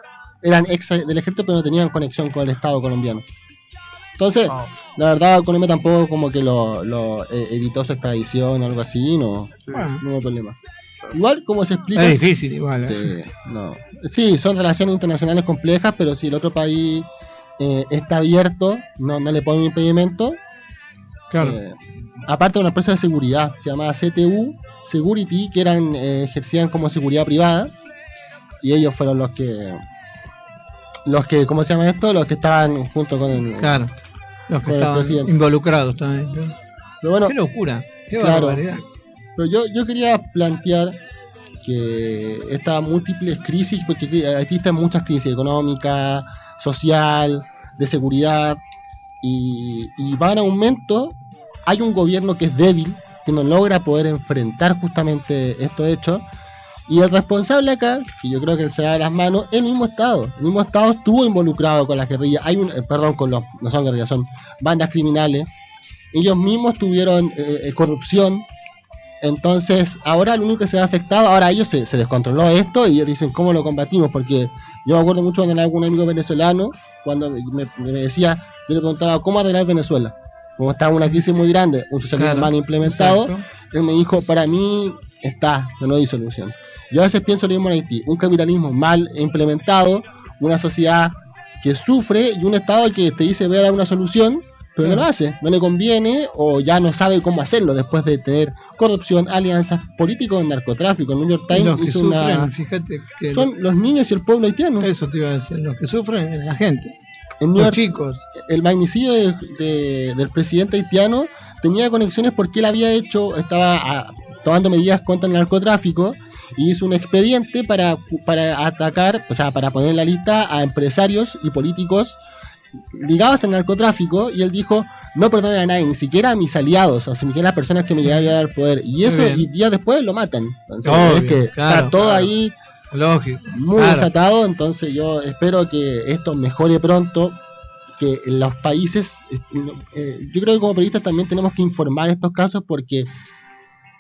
Eran ex del ejército, pero no tenían conexión con el Estado colombiano. Entonces, No, la verdad, Colombia tampoco como que lo, lo, eh, evitó su extradición o algo así, no. Bueno, no hubo problema. Igual, como se explica... es difícil igual. ¿eh? Sí, no. Sí, son relaciones internacionales complejas, pero si el otro país eh, está abierto, no, no le pone un impedimento. Claro. eh, aparte de una empresa de seguridad, se llamaba CTU Security, que eran eh, ejercían como seguridad privada, y ellos fueron los que, los que, ¿cómo se llama esto? Los que estaban junto con el... Claro. Los que estaban involucrados también. Pero bueno, Qué locura. Qué Claro. barbaridad. Pero yo, yo quería plantear que estas múltiples crisis, porque aquí Haití está en muchas crisis económica, social, de seguridad, y, y va en aumento. Hay un gobierno que es débil, que no logra poder enfrentar justamente estos hechos. Y el responsable acá, que yo creo que él se da las manos, es el mismo Estado. El mismo Estado estuvo involucrado con las guerrillas. Eh, perdón, con los, no son guerrillas, son bandas criminales. Ellos mismos tuvieron eh, eh, corrupción, entonces, ahora lo único que se ha afectado, ahora ellos se, descontroló esto y ellos dicen cómo lo combatimos, porque yo me acuerdo mucho cuando algún amigo venezolano, cuando me, me decía, yo le preguntaba cómo arreglar Venezuela, como estaba una crisis muy grande, un socialismo Claro, mal implementado, Exacto. él me dijo, para mí está, no hay solución. Yo a veces pienso lo mismo en Haití, un capitalismo mal implementado, una sociedad que sufre y un Estado que te dice voy a dar una solución, pero no lo hace, no le conviene o ya no sabe cómo hacerlo después de tener corrupción, alianzas, políticos narcotráfico. El New York Times los que hizo sufren, una... fíjate que Son los niños y el pueblo haitiano. eso te iba a decir, los que sufren es la gente, En New los York, chicos. el magnicidio de- de- del presidente haitiano tenía conexiones porque él había hecho, estaba ah, tomando medidas contra el narcotráfico y hizo un expediente para, para atacar, o sea, para poner en la lista a empresarios y políticos ligados al narcotráfico y él dijo, no perdone a nadie, ni siquiera a mis aliados, o sea, ni siquiera a las personas que me llegaron a dar poder. Y eso, y días después lo matan. Entonces, Obvio, es que claro, está todo claro. ahí Lógico. muy claro. desatado, entonces yo espero que esto mejore pronto, que en los países, eh, eh, yo creo que como periodistas también tenemos que informar estos casos porque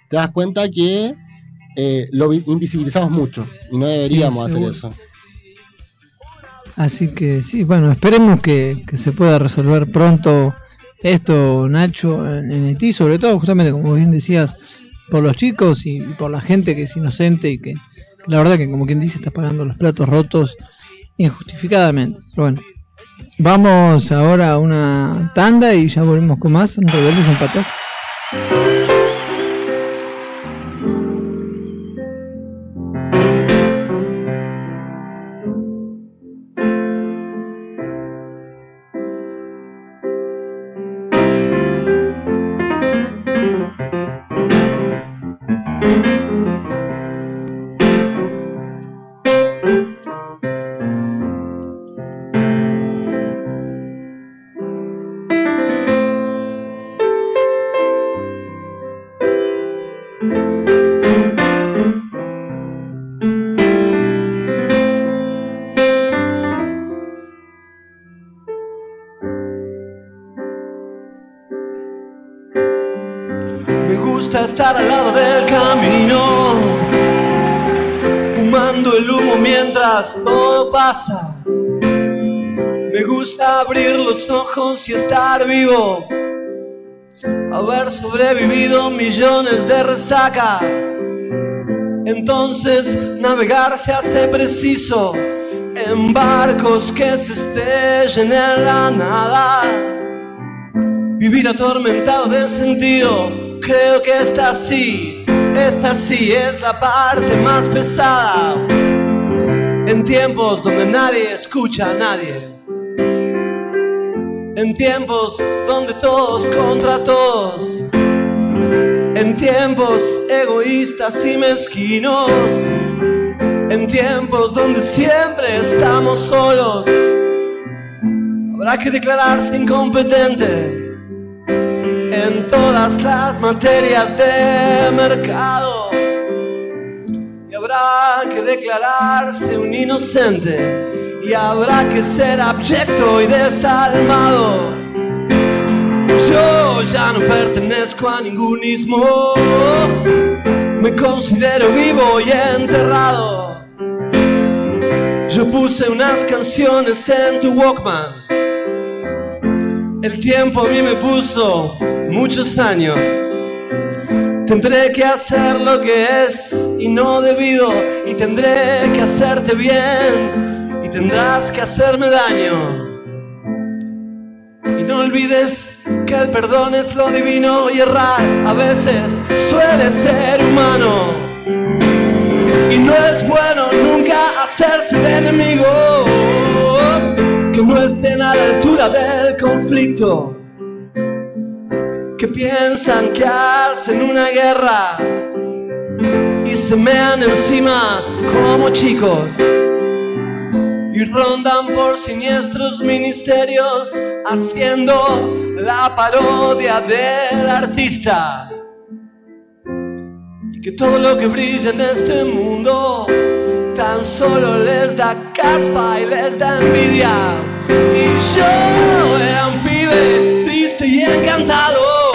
te das cuenta que eh, lo vi- invisibilizamos mucho y no deberíamos hacer eso. Así que sí, bueno, esperemos que, que se pueda resolver pronto esto, Nacho, en, en Haití, sobre todo justamente como bien decías, por los chicos y por la gente que es inocente y que la verdad que como quien dice está pagando los platos rotos injustificadamente. Pero bueno, vamos ahora a una tanda y ya volvemos con más Rebeldes en Patas. Abrir los ojos y estar vivo, haber sobrevivido millones de resacas. Entonces navegar se hace preciso en barcos que se estrellen en la nada. Vivir atormentado de sentido, creo que esta sí, esta sí es la parte más pesada. En tiempos donde nadie escucha a nadie. En tiempos donde todos contra todos. En tiempos egoístas y mezquinos. En tiempos donde siempre estamos solos. Habrá que declararse incompetente en todas las materias de mercado. Y habrá que declararse un inocente. Y habrá que ser abyecto y desalmado. Yo ya no pertenezco a ningún ismo. Me considero vivo y enterrado. Yo puse unas canciones en tu Walkman. El tiempo a mí me puso muchos años. Tendré que hacer lo que es y no debido. Y tendré que hacerte bien. Tendrás que hacerme daño. Y no olvides que el perdón es lo divino y errar a veces suele ser humano. Y no es bueno nunca hacerse de enemigo que no estén a la altura del conflicto, que piensan que hacen una guerra y se mean encima como chicos y rondan por siniestros ministerios haciendo la parodia del artista. Y que todo lo que brilla en este mundo tan solo les da caspa y les da envidia. Y yo era un pibe triste y encantado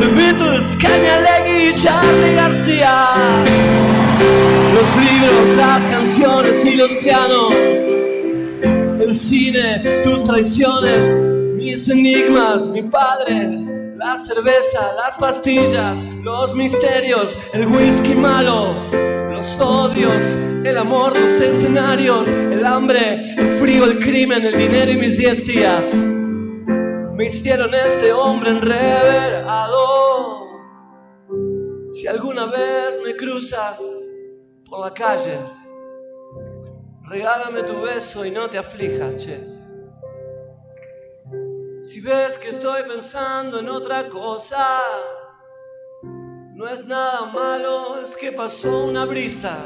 de Beatles, Cañalegui y Charlie García. Los libros, las canciones y los pianos, el cine, tus traiciones, mis enigmas, mi padre, la cerveza, las pastillas, los misterios, el whisky malo, los odios, el amor, los escenarios, el hambre, el frío, el crimen, el dinero y mis diez días. Me hicieron este hombre enreverado. Si alguna vez me cruzas por la calle, regálame tu beso y no te aflijas, che. Si ves que estoy pensando en otra cosa, no es nada malo, es que pasó una brisa.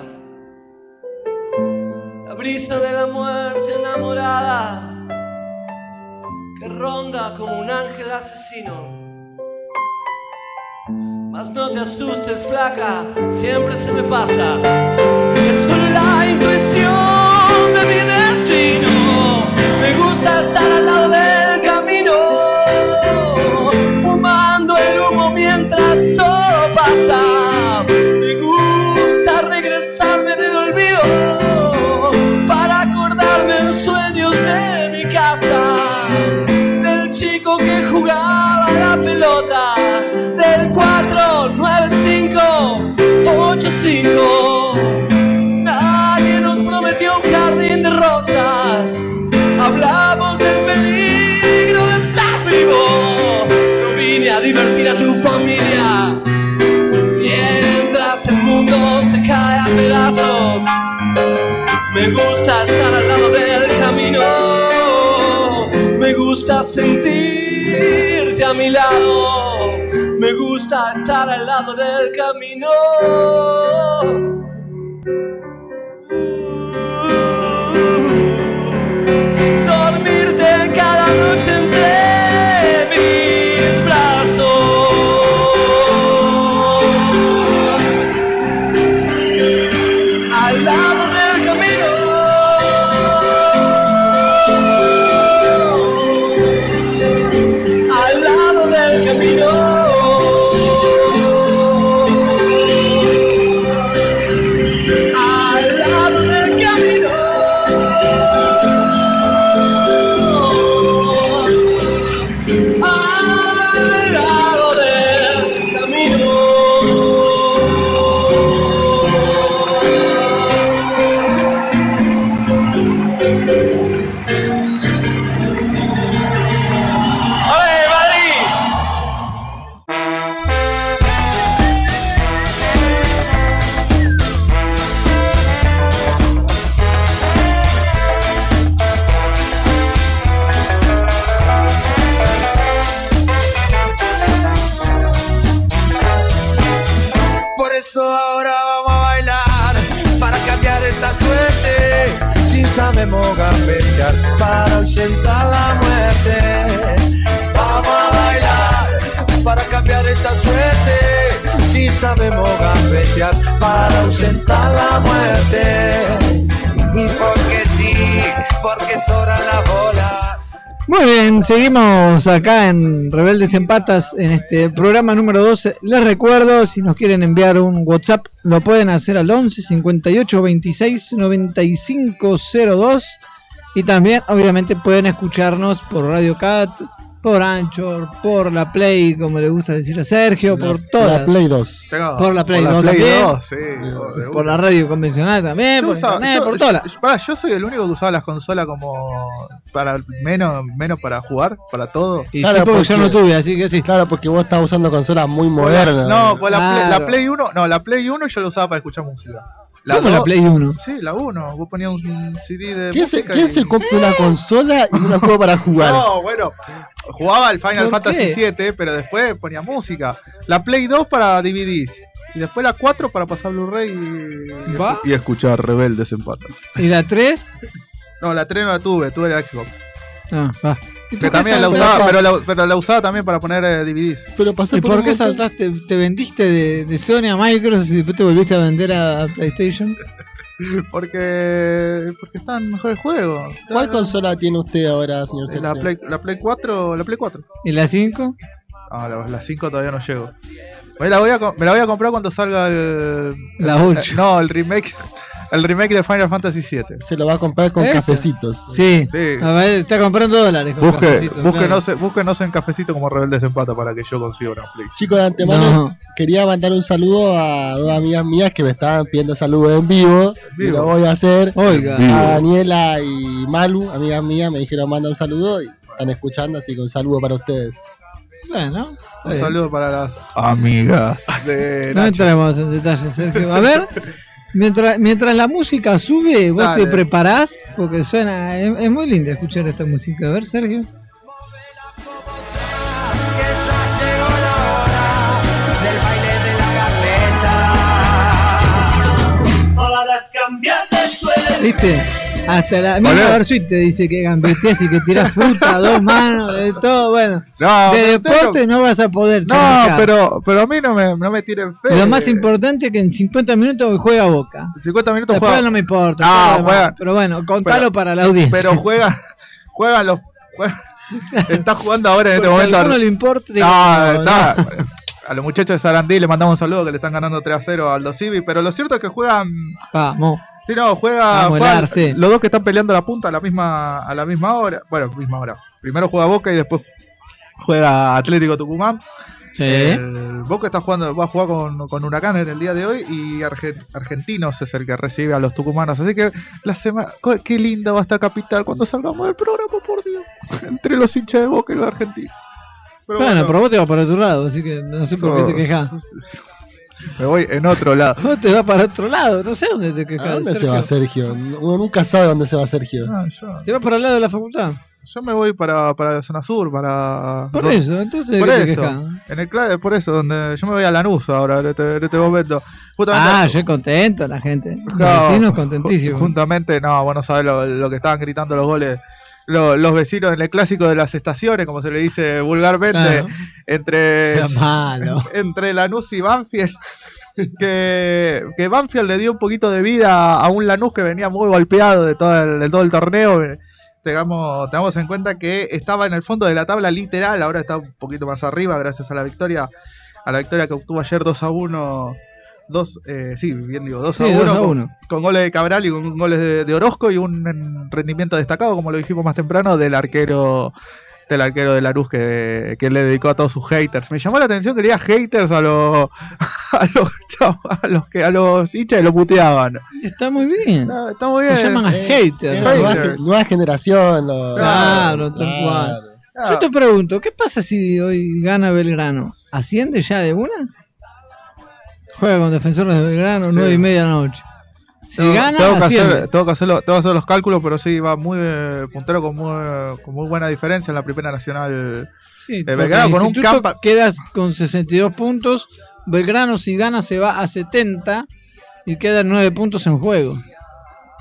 La brisa de la muerte enamorada que ronda como un ángel asesino. Mas no te asustes, flaca, siempre se me pasa. Es solo la intuición mi destino. Me gusta estar al lado Me gusta estar al lado del camino. Me gusta sentirte a mi lado. Me gusta estar al lado del camino. Dormirte cada noche entre Sabemos gambetear para ahuyentar la muerte. Vamos a bailar para cambiar esta suerte. Si sabemos gambetear para ahuyentar la muerte. Y porque sí, porque sobran las bolas. Muy bien, seguimos acá en Rebeldes en Patas en este programa número 12. Les recuerdo, si nos quieren enviar un WhatsApp, lo pueden hacer al 11 58 26 95 02. Y también, obviamente, pueden escucharnos por Radio Cat, por Anchor, por la Play, como le gusta decir a Sergio, por todas. La Play 2. Tengo- Por la Play por 2 también. 2, sí, Por la radio convencional también, Yo por usaba- internet, yo- por todas. yo- pará, yo soy el único que usaba las consolas como para menos, menos para jugar, para todo. Y Claro, sí, porque yo porque- no tuve, así que sí. Claro, porque vos estás usando consolas muy modernas. No, pues la, Play, la. Play 1, no, la Play 1 yo la usaba para escuchar música. ¿Cómo la Play 1? Sí, la 1. Vos ponías un CD de ¿Quién se, quién y- se compra una consola y una juego para jugar? No, bueno, jugaba al Final ¿Por Fantasy qué? 7, pero después ponía música. La Play 2 para DVDs. Y después la 4 para pasar Blu-ray y, ¿Va? y escuchar Rebeldes en Patas. ¿Y la 3? No, la 3 no la tuve, tuve la Xbox. Ah, va. ¿Y Que también la usaba, pero la, pero la usaba también para poner eh, DVDs. Pero pasó ¿Y por qué saltaste? ¿Te vendiste de, de Sony a Microsoft y después te volviste a vender a, a PlayStation? Porque porque están mejores juegos. ¿Cuál consola tiene usted ahora, señor La Sergio? Play, la Play 4, la Play 4. ¿Y la 5? Ah, la, la 5 todavía no llego. Me la, voy a, me la voy a comprar cuando salga el. La el- 8. no, el remake. El remake de Final Fantasy 7. Se lo va a comprar con ¿Ese? cafecitos. Sí. Sí. A ver, está comprando dólares. con Busque, cafecitos, búsquenos, claro. búsquenos en cafecito como Rebeldes en Pata para que yo consiga una Play. Chicos, de antemano No. quería mandar un saludo a dos amigas mías que me estaban pidiendo saludos en vivo. Y lo voy a hacer. Oiga. A Daniela y Malu, amigas mías, me dijeron manda un saludo y están escuchando, así que un saludo para ustedes. Bueno, Un bien. saludo para las amigas de no Nacho. entremos en detalles, Sergio. A ver, mientras, mientras la música sube, vos Dale. te preparás, porque suena, es, es muy lindo escuchar esta música. A ver, Sergio. ¿Viste? Hasta la misma Olé. Versuit te dice que gambeteas y que tirás fruta a dos manos, de todo. Bueno, No, de deporte tengo- no vas a poder. No, pero, pero a mí no me, no me tiren fe. Lo más importante es que en 50 minutos juega Boca. 50 minutos Después juega. no me importa. No, demás. juegan. Pero bueno, contalo Pero- para la audiencia. Pero juegan, juegan los. juegan- está jugando ahora en este a momento. alguno le importa, No, no, está. A los muchachos de Sarandí le mandamos un saludo que le están ganando 3 a 0 al Aldo Civi, pero lo cierto es que juegan. Vamos. Sí, no, juega, juegan Larce. los dos que están peleando la punta a la misma a la misma hora. Bueno, misma hora. Primero juega Boca y después juega Atlético Tucumán. Sí. El Boca está jugando, va a jugar con, con Huracán en el día de hoy y Arge- Argentinos es el que recibe a los tucumanos. Así que la semana, qué linda va a estar Capital cuando salgamos del programa, por Dios. Entre los hinchas de Boca y los argentinos. Pero Bueno, bueno, pero vos te vas para otro lado, así que no sé por qué te quejas. Me voy en otro lado. Vos te vas para otro lado, no sé dónde te ¿A quejas. dónde se va Sergio? Uno nunca sabe dónde se va Sergio. Ah, yo, Te vas para el lado de la facultad. yo me voy para, para la zona sur, para. Por eso, entonces Por ¿de qué te eso. En el cla- por eso, donde yo me voy a Lanús ahora, en este, en este momento. Justamente, Ah, yo contento, la gente. Los Claro, vecinos contentísimos. Juntamente, no, vos no sabés lo, lo que estaban gritando los goles. Lo- los vecinos en el clásico de las estaciones, como se le dice vulgarmente, Claro. entre, entre Lanús y Banfield. Que, que Banfield le dio un poquito de vida a un Lanús que venía muy golpeado de todo el, de todo el torneo. Tengamos, tengamos en cuenta que estaba en el fondo de la tabla literal, ahora está un poquito más arriba gracias a la victoria, a la victoria que obtuvo ayer 2 a 1. Dos, eh, sí, bien digo, 2 Sí, a 1, 2 a con, 1. con goles de Cabral y con goles de, de Orozco y un en, rendimiento destacado, como lo dijimos más temprano, del arquero del arquero de Larus que, que le dedicó a todos sus haters. Me llamó la atención que le diga haters a los a los, a los que a los hinchas y lo puteaban. Está muy bien. No, está muy bien. Se llaman Eh, haters. nueva, Haters. nueva generación. lo- Claro, tal cual. Yo te pregunto, ¿qué pasa si hoy gana Belgrano? ¿Asciende ya de una? Juega con defensores de Belgrano, Sí. nueve y media de la noche. Si tengo, gana, tengo que hacer, tengo que hacerlo- tengo que hacer los cálculos, pero sí va muy eh, puntero con muy, con muy buena diferencia en la primera nacional. Sí, porque Belgrano el con un campa- quedas con 62 puntos. Belgrano, si gana, se va a 70 y quedan 9 puntos en juego.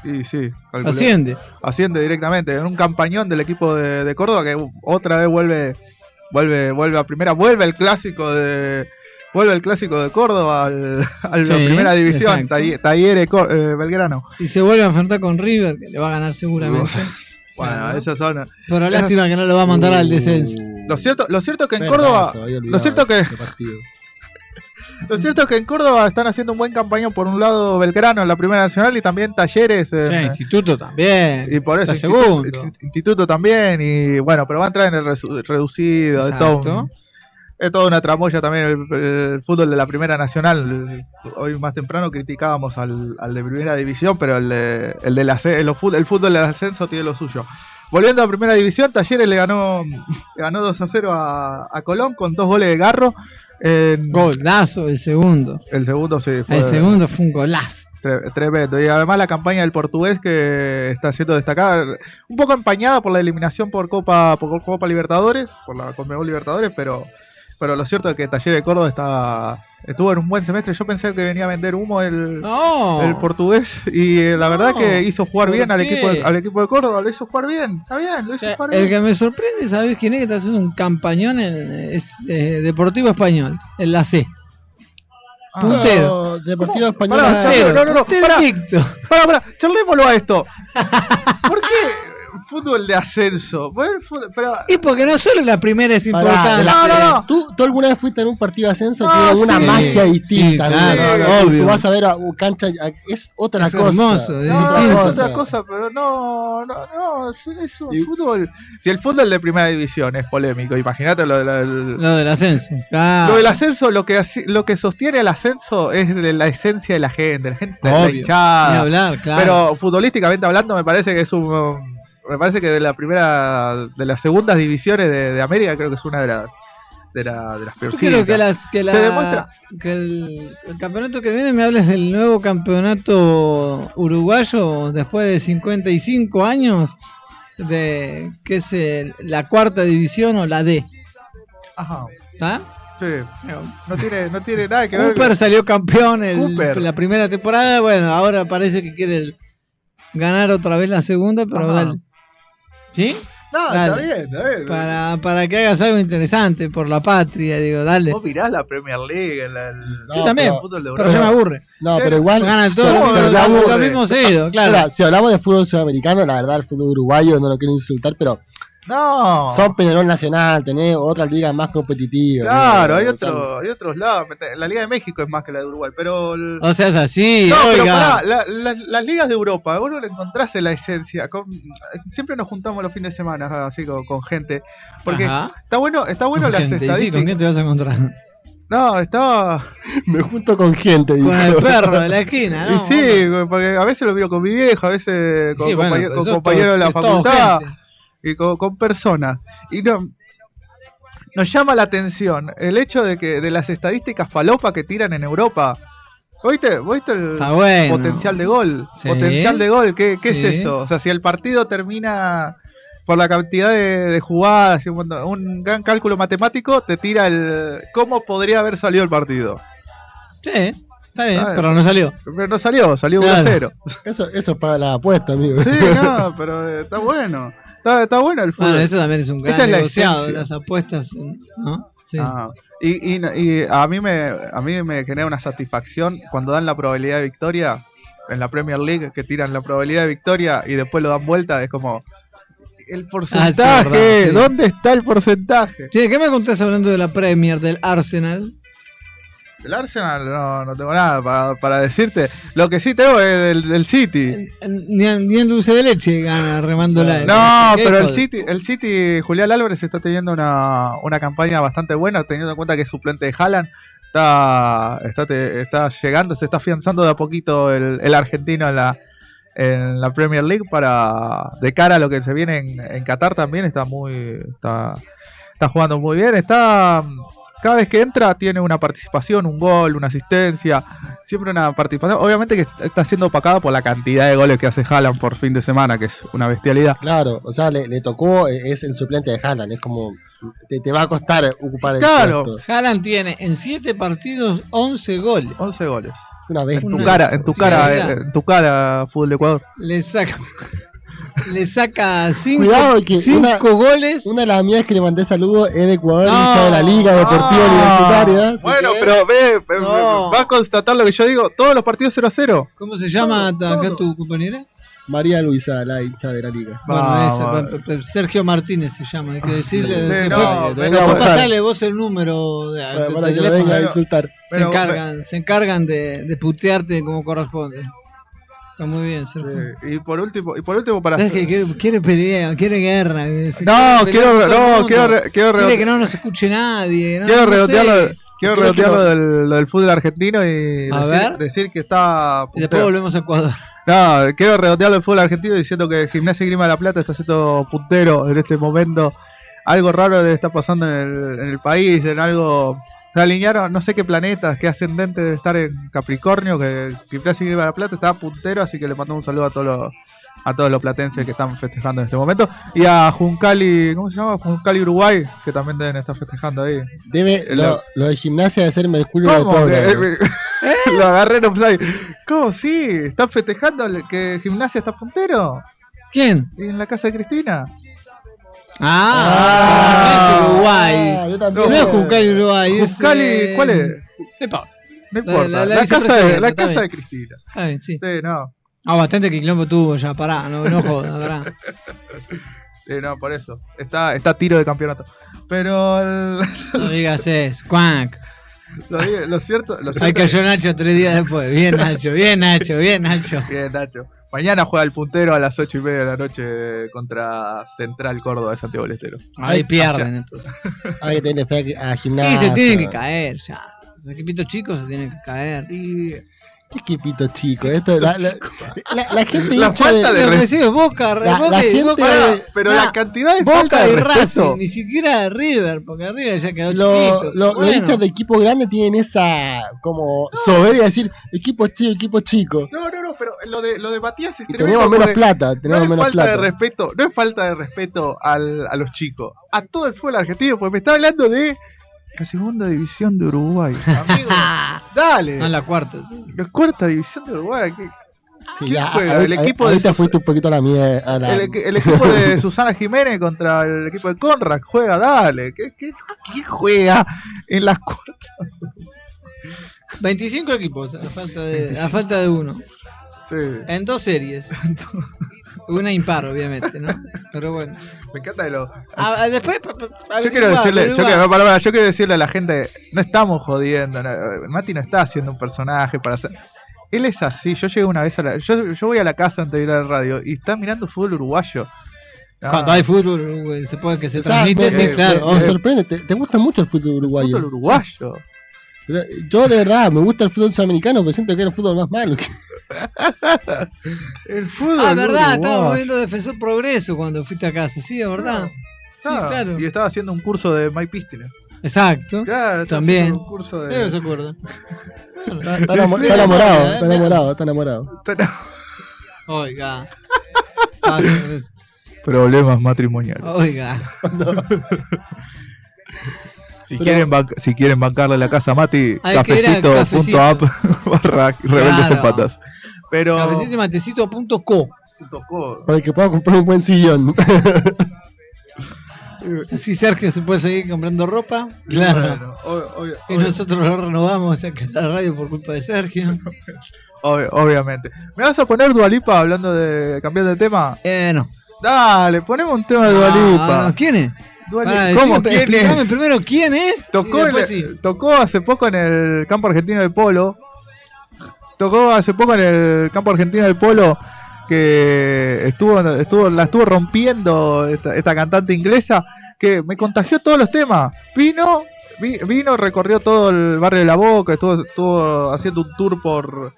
Y sí, calculé. Asciende. asciende directamente en un campañón del equipo de, de Córdoba que otra vez vuelve vuelve vuelve a primera vuelve el clásico de vuelve el clásico de Córdoba al, a la Sí, primera división Talleres eh, Belgrano. Y se vuelve a enfrentar con River, que le va a ganar seguramente. bueno esas son Pero lástima que no lo va a mandar al descenso. lo cierto lo cierto es que en Verdad, Córdoba lo cierto que lo cierto es que en Córdoba están haciendo un buen campañón por un lado Belgrano en la primera nacional y también Talleres en- Sí, instituto también. y por eso instituto, también y bueno pero va a entrar en el reducido es todo, es toda una tramoya también el, el fútbol de la primera nacional hoy más temprano criticábamos al, al de primera división pero el de, el, del asce- el, fútbol del ascenso tiene lo suyo volviendo a primera división Talleres le ganó le ganó 2 a 0 a, a Colón con dos goles de Garro en- Golazo el segundo. el segundo sí fue El segundo fue un golazo. Tre- Tremendo. Y además la campaña del portugués que está siendo destacada, un poco empañada por la eliminación por Copa, por Copa Libertadores, por la Conmebol Libertadores, pero, pero lo cierto es que Taller de Córdoba está, estuvo en un buen semestre. Yo pensé que venía a vender humo el, No. el portugués y eh, la verdad No. que hizo jugar ¿Por bien al equipo, de, al equipo de Córdoba, lo hizo jugar bien, está bien, lo O hizo sea, jugar el bien. que me sorprende, ¿sabes quién es que está haciendo un campañón? En, es eh, Deportivo Español, en la C. Ah. puntero. Deportivo Español. Pará, no, no, no. Pará, pará, charlémoslo a esto. ¿Por qué fútbol de ascenso? Fútbol- pero, Y porque no solo la primera es importante. No, no, no. ¿Tú, ¿Tú alguna vez fuiste en un partido de ascenso? Tiene una sí. magia distinta. Sí, ¿no? claro, No, no, obvio. Tú vas a ver a un cancha, a- es otra Es cosa. hermoso, es No, distinto. es otra cosa, pero no, no, no, es- un Y- fútbol. Si el fútbol de primera división es polémico, imagínate lo, de la- el- Lo del ascenso. Claro. lo del ascenso, lo que, lo que sostiene el ascenso es de la esencia de la gente, la gente de la hinchada. hablar, claro. Pero futbolísticamente hablando, me parece que es un. Me parece que de la primera. De las segundas divisiones de, de América, creo que es una de las. De, la- de las peorcitas. quiero que, las, que, la- Se demuestra. que el, el campeonato que viene me hables del nuevo campeonato uruguayo después de 55 años, de que es el- la cuarta división o la D. Ajá. ¿Está? Sí. No tiene, no tiene nada que ver. Cooper salió campeón Cooper. la primera temporada. Bueno, ahora parece que quiere ganar otra vez la segunda, pero Ajá. ¿Sí? No, Dale. está bien, está bien. Para, para que hagas algo interesante por la patria, digo, dale. Vos mirás la Premier League, el- No, también, el pero ya me aburre. No, Sí, pero igual. Ganan si- todo, si hablamos- lo mismo seguido, claro. Mira, si hablamos de fútbol sudamericano, la verdad, el fútbol uruguayo no lo quiero insultar, pero No. Son Peñarol Nacional, tenés otra liga más competitiva. Claro, ¿no? hay, otro, hay otros lados. La Liga de México es más que la de Uruguay, pero... el- O sea, es así, No, pero oiga. pará, la- la- las ligas de Europa, vos no le encontrás en la esencia. con- siempre nos juntamos los fines de semana así con, con gente. Porque Ajá. está bueno, está bueno Con las gente, y sí, estadísticas. ¿con quién te vas a encontrar? No, estaba. Me junto con gente. Con el perro de la esquina, ¿no? y sí, porque a veces lo miro con mi vieja, a veces con Sí, bueno, pero compañeros todo- de la facultad gente. Y con, con personas. Y no. Nos llama la atención el hecho de que de las estadísticas falopa que tiran en Europa. ¿Viste, ¿Viste el bueno. potencial de gol? Sí. Potencial de gol, ¿qué, qué Sí. es eso? O sea, si el partido termina por la cantidad de, de jugadas y un, montón- un gran cálculo matemático, te tira el cómo podría haber salido el partido. Sí, está bien, pero no salió. Pero no salió, salió 1 a Claro. 0. Eso, eso es para la apuesta, amigo. Sí, no, pero eh, está bueno. Está, está bueno el fútbol. Bueno, eso también es un gran Esa es la negociado, las apuestas, ¿no? Sí. Ah, y, y, y a mí me a mí me genera una satisfacción cuando dan la probabilidad de victoria en la Premier League que tiran la probabilidad de victoria y después lo dan vuelta es como el porcentaje Ah, verdad, sí. dónde está el porcentaje Che, ¿qué me contás hablando de la Premier, del Arsenal? El Arsenal no, no tengo nada para, para decirte. Lo que sí tengo es del, del City. Ni, en dulce de leche gana remándola. no ¿Qué pero el? City el City Julián Álvarez está teniendo una, una campaña bastante buena teniendo en cuenta que es suplente de Haaland. Está, está, te- está llegando, se está afianzando de a poquito el, el argentino en la, en la Premier League para de cara a lo que se viene en, en Qatar también está muy está, está jugando muy bien, está cada vez que entra tiene una participación, un gol, una asistencia, siempre una participación, obviamente que está siendo opacada por la cantidad de goles que hace Haaland por fin de semana, que es una bestialidad. Claro, o sea, le, le tocó, eh, es el suplente de Haaland, es como, te, te va a costar ocupar el Claro. puesto. Haaland tiene en 7 partidos 11 goles. 11 goles. Es una En bestia. tu Una cara, en tu cara, barbaridad. en tu cara, fútbol de Ecuador. Le saca le saca 5 Cuidado que una- goles. Una de las mías que le mandé saludos es de Ecuador, No. hincha de la Liga Deportiva Universitaria. Bueno, que- pero ve, ve, No. va a constatar lo que yo digo. Todos los partidos 0 a 0. ¿Cómo se llama Todo, acá todo. tu compañera? María Luisa, la hincha de la Liga. Bueno, esa, Sergio Martínez se llama, hay que decirle. Sí, después- no, bueno. pasale vos el número de, que teléfono. venga a insultar. se pero- encargan, se encargan de, de putearte como corresponde. Está muy bien, Sergio. Sí, Y por último, y por último para que quiere, quiere pelea, quiere guerra. No, quiero- no, quiero quiero Quiere re- que no nos escuche nadie. no- quiero no redondearlo, quiero del, lo del fútbol argentino y A decir, ver. decir que está Y después volvemos a Ecuador. No, quiero redondearlo del fútbol argentino diciendo que Gimnasia y Grima de la Plata está siendo puntero en este momento. Algo raro debe estar pasando en el, en el país, en algo. Se alinearon, no sé qué planetas, qué ascendente debe estar en Capricornio, que Gimnasia y de la Plata está puntero, así que le mando un saludo a todos los a todos los platenses que están festejando en este momento. Y a Juncali, ¿cómo se llama? Juncali Uruguay, que también deben estar festejando ahí. Debe, lo, lo de gimnasia de ser Mercurio de ¿Cómo? Toro. Que- Lo agarré en offside. ¿Cómo? Sí, ¿están festejando el- que Gimnasia está puntero? ¿Quién? ¿Y en la casa de Cristina? Ah, es Uruguay. Ah, yo también. No es Juncali Uruguay. es, Juncali, eh, ¿cuál es? Epa, No La- importa. la- La, la casa, de, la casa de Cristina. está bien, sí. Sí, no. Ah, bastante que quilombo tuvo ya, pará, no, no jodas, pará. Sí, no, por eso. Está, está a tiro de campeonato. Pero el- No digas eso, cuac. lo, lo cierto, lo Ahí cierto cayó Nacho tres días después. Bien, Nacho, bien, Nacho, bien, Nacho. Bien, Nacho. Mañana juega el puntero a las ocho y media de la noche contra Central Córdoba de Santiago del Estero. Ahí pierden entonces. Hay que tener fe a Y gimnasia. se tienen que caer ya. Los equipitos chicos se tienen que caer. Y equipito chico. Esto, la, la, la- la gente La hincha falta de re- recibe Boca, Boca, gente- pero nah, la cantidad de falta Boca de y respeto. Racing, ni siquiera River, porque River ya quedó lo- chiquito. lo- Bueno, Los hinchas de equipo grande tienen esa como soberbia de decir equipo chico, equipo chico. No, no, no, pero lo de, lo de Matías es tenemos menos plata, No tenemos es menos falta de plata. respeto, no es falta de respeto al- a los chicos, a todo el fútbol argentino, porque me está hablando de la segunda división de Uruguay. Amigo, dale. No, la cuarta. La cuarta división de Uruguay. ¿qué- Sí, ¿quién ya, juega? ahorita- El equipo de ahorita Sus- fuiste un poquito a la mía. A la, El, equi- el equipo de Susana Jiménez contra el equipo de Conrad juega, dale. ¿Qué, qué, qué juega en las cuartas? 25 equipos, a falta de, a falta de uno. Sí. En dos series. Una impar, obviamente, ¿no? Pero bueno. Me encanta de lo. Ah, ah, después. Yo quiero decirle, yo quiero, para, para, yo quiero decirle a la gente, no estamos jodiendo, no, Mati no está haciendo un personaje para hacer. Él es así, yo llego una vez a la. Yo, yo voy a la casa antes de ir a la radio y está mirando fútbol uruguayo. No, Cuando hay fútbol, se puede que se transmite, sí, me- claro. me obvio. sorprende, te, te gusta mucho el fútbol uruguayo. fútbol uruguayo. Pero Yo de verdad me gusta el fútbol sudamericano, pero siento que era el fútbol más malo. El fútbol Ah, verdad, estábamos viendo Defensor Progreso cuando fuiste a casa, sí, es verdad. Sí, claro. Y estaba haciendo un curso de Mike Pistine. Exacto. Claro, También. un curso de. Pero se acuerda. Está, está enamo- está enamorado, está enamorado, está enamorado. Oiga. Ah, Problemas matrimoniales. Oiga. Si, quieren si quieren bancarle la casa a Mati, cafecito.app barra rebeldes en Claro. patas. Pero. Cafecito y matecito.co. Para que pueda comprar un buen sillón. Así Sergio se puede seguir comprando ropa. Claro. Y nosotros lo renovamos acá en la radio por culpa de Sergio. ob- obviamente. ¿Me vas a poner Dualipa hablando de cambiar de tema? Eh, no. Dale, ponemos un tema de Ah, Dualipa. no, ¿Quién es? Pará, ¿Cómo? decime, ¿Quién explícame es? primero quién es. Tocó, el- sí. tocó hace poco en el campo argentino de polo. Tocó hace poco en el campo argentino de polo que estuvo, estuvo, la estuvo rompiendo esta, esta cantante inglesa que me contagió todos los temas. Vino, vi- vino, recorrió todo el barrio de la Boca, estuvo, estuvo haciendo un tour por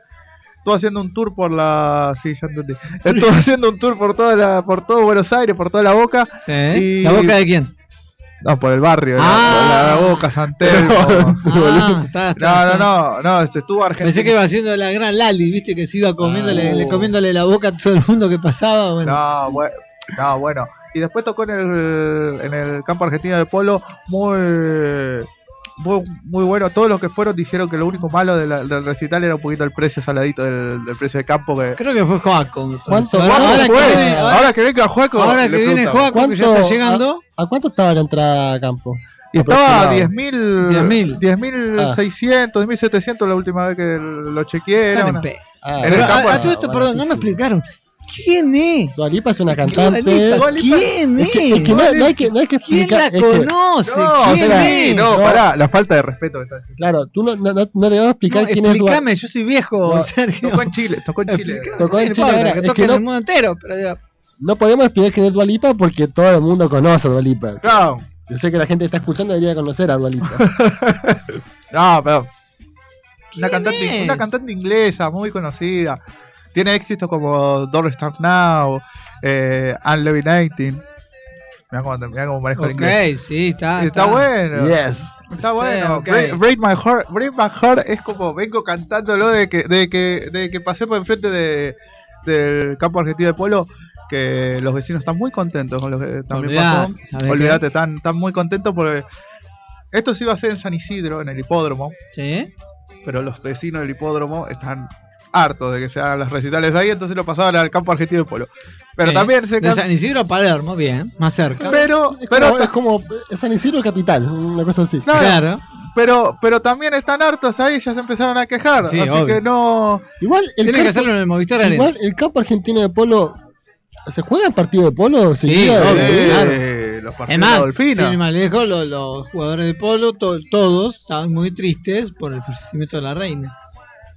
estuvo haciendo un tour por la sí, ya entendí. Estuvo haciendo un tour por toda la, por todo Buenos Aires, por toda la Boca, Sí. Y- ¿La boca de quién? no, por el barrio, la- Ah. la, Boca, San Telmo. Ah, está, está, No, no, no, no, este, estuvo. Pensé que iba haciendo la gran Lali, viste, que se iba comiéndole, Ah. le- comiéndole la boca a todo el mundo que pasaba. Bueno. No, bue- no, bueno. Y después tocó en el, en el campo argentino de polo muy, muy, muy bueno. Todos los que fueron dijeron que lo único malo de la- del recital era un poquito el precio saladito del, del precio de campo. Que, Creo que fue Joaco. ¿Cuánto- Ahora, cuánto ahora que viene, ahora, ahora que venga Juaco, ahora que viene. Joaco, que ya ¿Cuánto- está llegando. ¿A cuánto estaba la entrada a campo? Y estaba a Aproximado. 10.000 10.000. 10.600, 10.700 la última vez que lo chequeé. Era en Ah, el Pero a- campo- a, todo esto, perdón, no me explicaron. ¿Quién es? Dua Lipa es una cantante. ¿Quién Es es? que, es que no, no hay que, no hay que ¿Quién la explicar. es que- conoce? No, ¿Quién es? no, pará, la falta de respeto que está haciendo. claro, tú no, no, no, debemos explicar quién es explícame, yo soy viejo, Sergio. Tocó en Chile, tocó en Chile. Tocó en Chile que toque que en el mundo entero, pero ya. No podemos explicar quién es Dua Lipa porque todo el mundo conoce a Dua Lipa. O sea, No, Yo sé que la gente que está escuchando debería conocer a Dua Lipa. no, pero Una ¿Quién cantante, es? una cantante inglesa muy conocida. Tiene éxitos como Don't Start Now, eh, I'm Levitating. Mira cómo, mirá cómo manejo el inglés. Sí, está. Está, bueno. yes. Está Sí, bueno. ok. Break, Break My Heart, Break My Heart es como vengo cantándolo de que, de que, de que pasé por enfrente de, del campo argentino de polo. Que los vecinos están muy contentos con lo que también Olvidate, pasó. ¿sabés Olvídate, están, están muy contentos porque esto se iba a hacer en San Isidro, en el hipódromo. Sí. pero los vecinos del hipódromo están hartos de que se hagan los recitales ahí, entonces lo pasaban al campo argentino de polo. Pero Sí. también se De San Isidro a Palermo, bien, más cerca. pero, Es pero, como, es como San Isidro capital, una cosa así. claro, Claro. pero, pero también están hartos ahí, ya se empezaron a quejar. Sí, así obvio. que no. Igual el Tiene que campo, hacerlo en el Movistar Arena. igual el campo argentino de polo. ¿Se juega el partido de polo? Sí, obvio, eh, claro. los partidos de sin más lejos, lo- los, jugadores de polo, to- todos estaban muy tristes por el fallecimiento de la reina.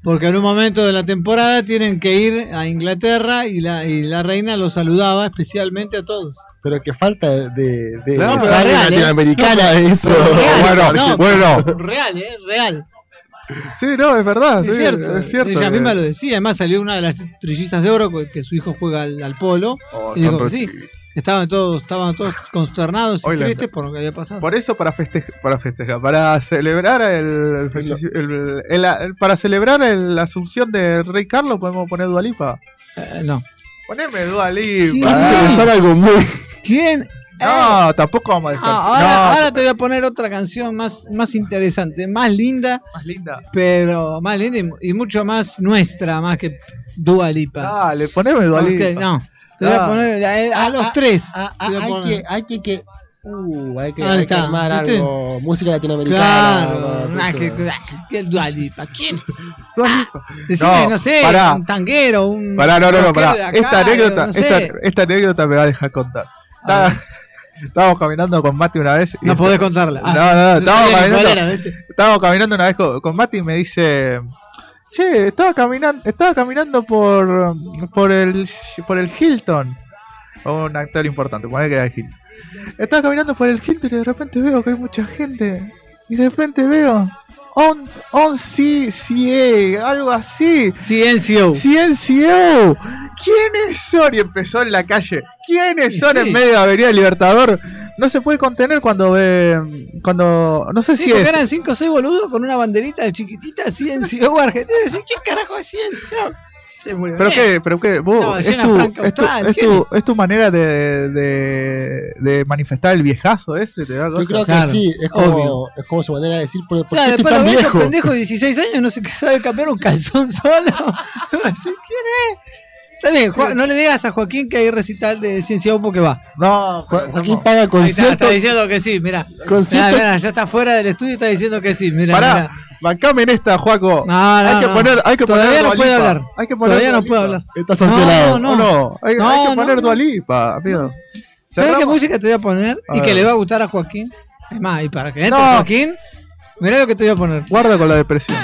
Porque en un momento de la temporada tienen que ir a Inglaterra y la, y la reina los saludaba especialmente a todos. Pero que falta de, sangre real, ¿eh? latinoamericana eso. Real, bueno, no, bueno. Real, ¿eh? Real. Sí, no, es verdad. Es sí, cierto. Es cierto. Ella misma lo decía. Además salió una de las trillizas de oro que su hijo juega al, al polo. Oh, y dijo que sí. Estaban todos, estaban todos consternados y Hoy tristes por lo que había pasado. Por eso, para festejar, para festejar, para celebrar el, el falleci- el- el- el- para celebrar el- la asunción de Rey Carlos, podemos poner Dualipa. Eh, no. Poneme. Dualipa. Algo muy. ¿Quién? No, tampoco vamos a dejar. Ah, ahora, no, ahora te voy a poner otra canción más, más interesante, más linda, más linda. pero más linda y, y mucho más nuestra, más que Dua Lipa. Dale, poneme Dualipa. Ok, no, te voy a Ah. poner a, a los Ah, tres. Ah, ah, hay, que, hay que, que Uh, hay que, hay algo. Música latinoamericana. Claro, ¿no? ah, que, que Dua Lipa, ¿quién? Decime, no, No, sé, pará. un tanguero, un. Pará, no, no, no, pará. acá, Esta anécdota, no sé. esta, esta anécdota me va a dejar contar. Estábamos caminando con Mati una vez. y No esto- podés contarla. Ah, No, no, no, estábamos caminando, era, ¿viste? estábamos caminando una vez con, con Mati y me dice, che, estaba caminando, estaba caminando por, por el por el Hilton. Un actor importante, poné que era el Hilton. Estaba caminando por el Hilton y de repente veo que hay mucha gente. Y de repente veo on, on CCA, algo así. CNCO. CNCO, ¿quiénes son? Y empezó en la calle. ¿Quiénes son Sí. en medio de Avenida Libertador? No se puede contener cuando ve. Cuando. No sé Sí, si es. eran 5 o 6 boludos con una banderita chiquitita, CNCO Argentina. ¿Qué carajo es CNCO? Se murió. ¿Pero qué? ¿Pero qué? Vos, No, es, tu, Franca es, tu, es, tu, es tu manera de, de, de manifestar el viejazo ese. ¿Te da Yo cosa? creo Claro, que sí, es como, obvio. es como su manera de decir, ¿por, O por sea, qué después tan viejo? pendejo de 16 años no se sabe cambiar un calzón solo. ¿Quién es? Está bien, no le digas a Joaquín que hay recital de Ciencia porque va. No, Jo- Joaquín no. paga Ahí está, concierto. está diciendo que sí, mira. concierto- ya está fuera del estudio y está diciendo que sí, mira. Pará, bancame en esta, Juaco. No, no, hay que no. poner, hay que Todavía poner no puede hablar. Hay que poner Todavía no puede hablar. Está sancionado. No, ¿O no? Hay, No, hay que no, poner no. Dualipa, amigo. ¿Sabes qué música te voy a poner? A y que le va a gustar a Joaquín. Es más, y para que entre No. Joaquín, mirá lo que te voy a poner. Guarda con la depresión.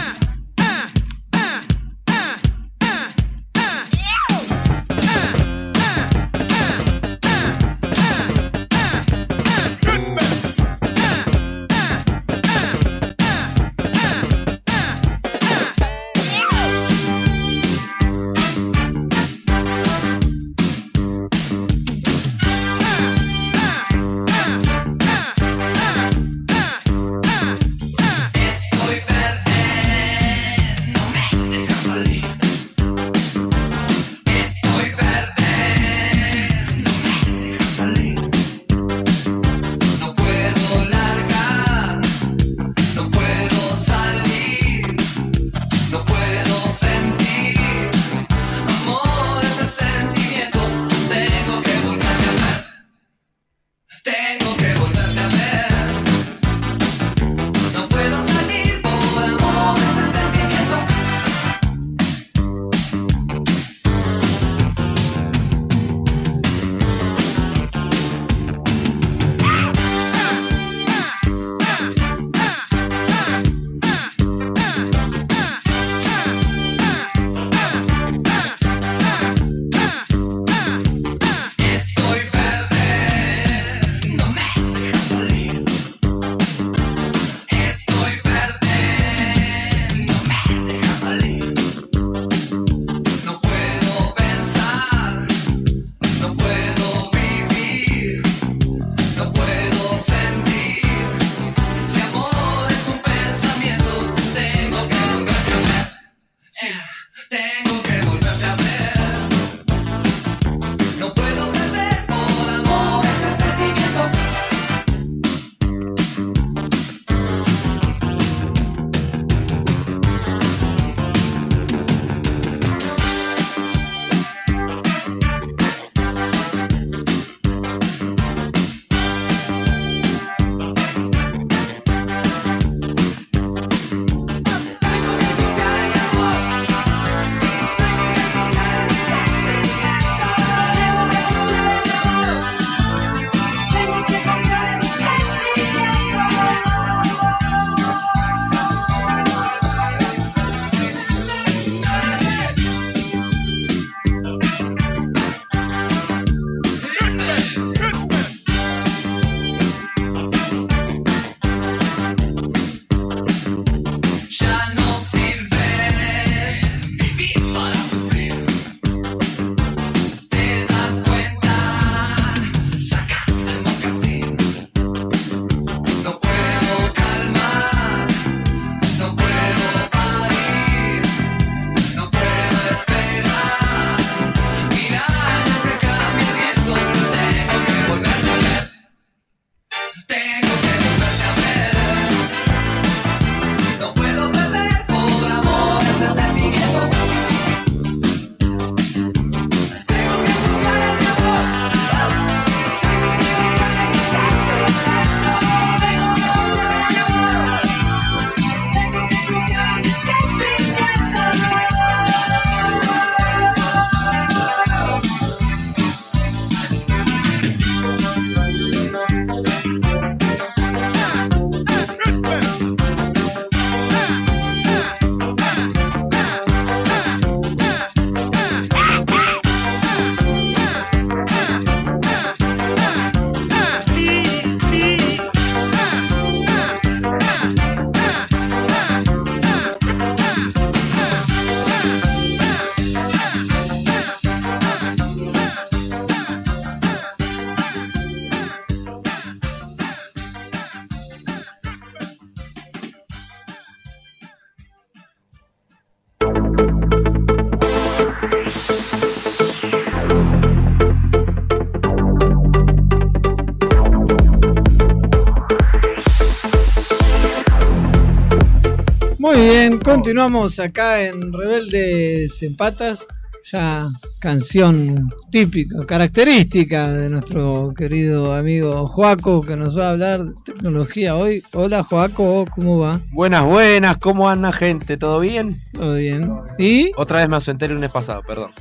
Continuamos acá en Rebeldes en Patas, ya canción típica, característica de nuestro querido amigo Joaco que nos va a hablar de tecnología hoy. Hola Joaco, ¿cómo va? Buenas, buenas, ¿cómo anda gente? ¿Todo bien? ¿Todo bien? ¿Y Otra vez me ausenté el lunes pasado, perdón.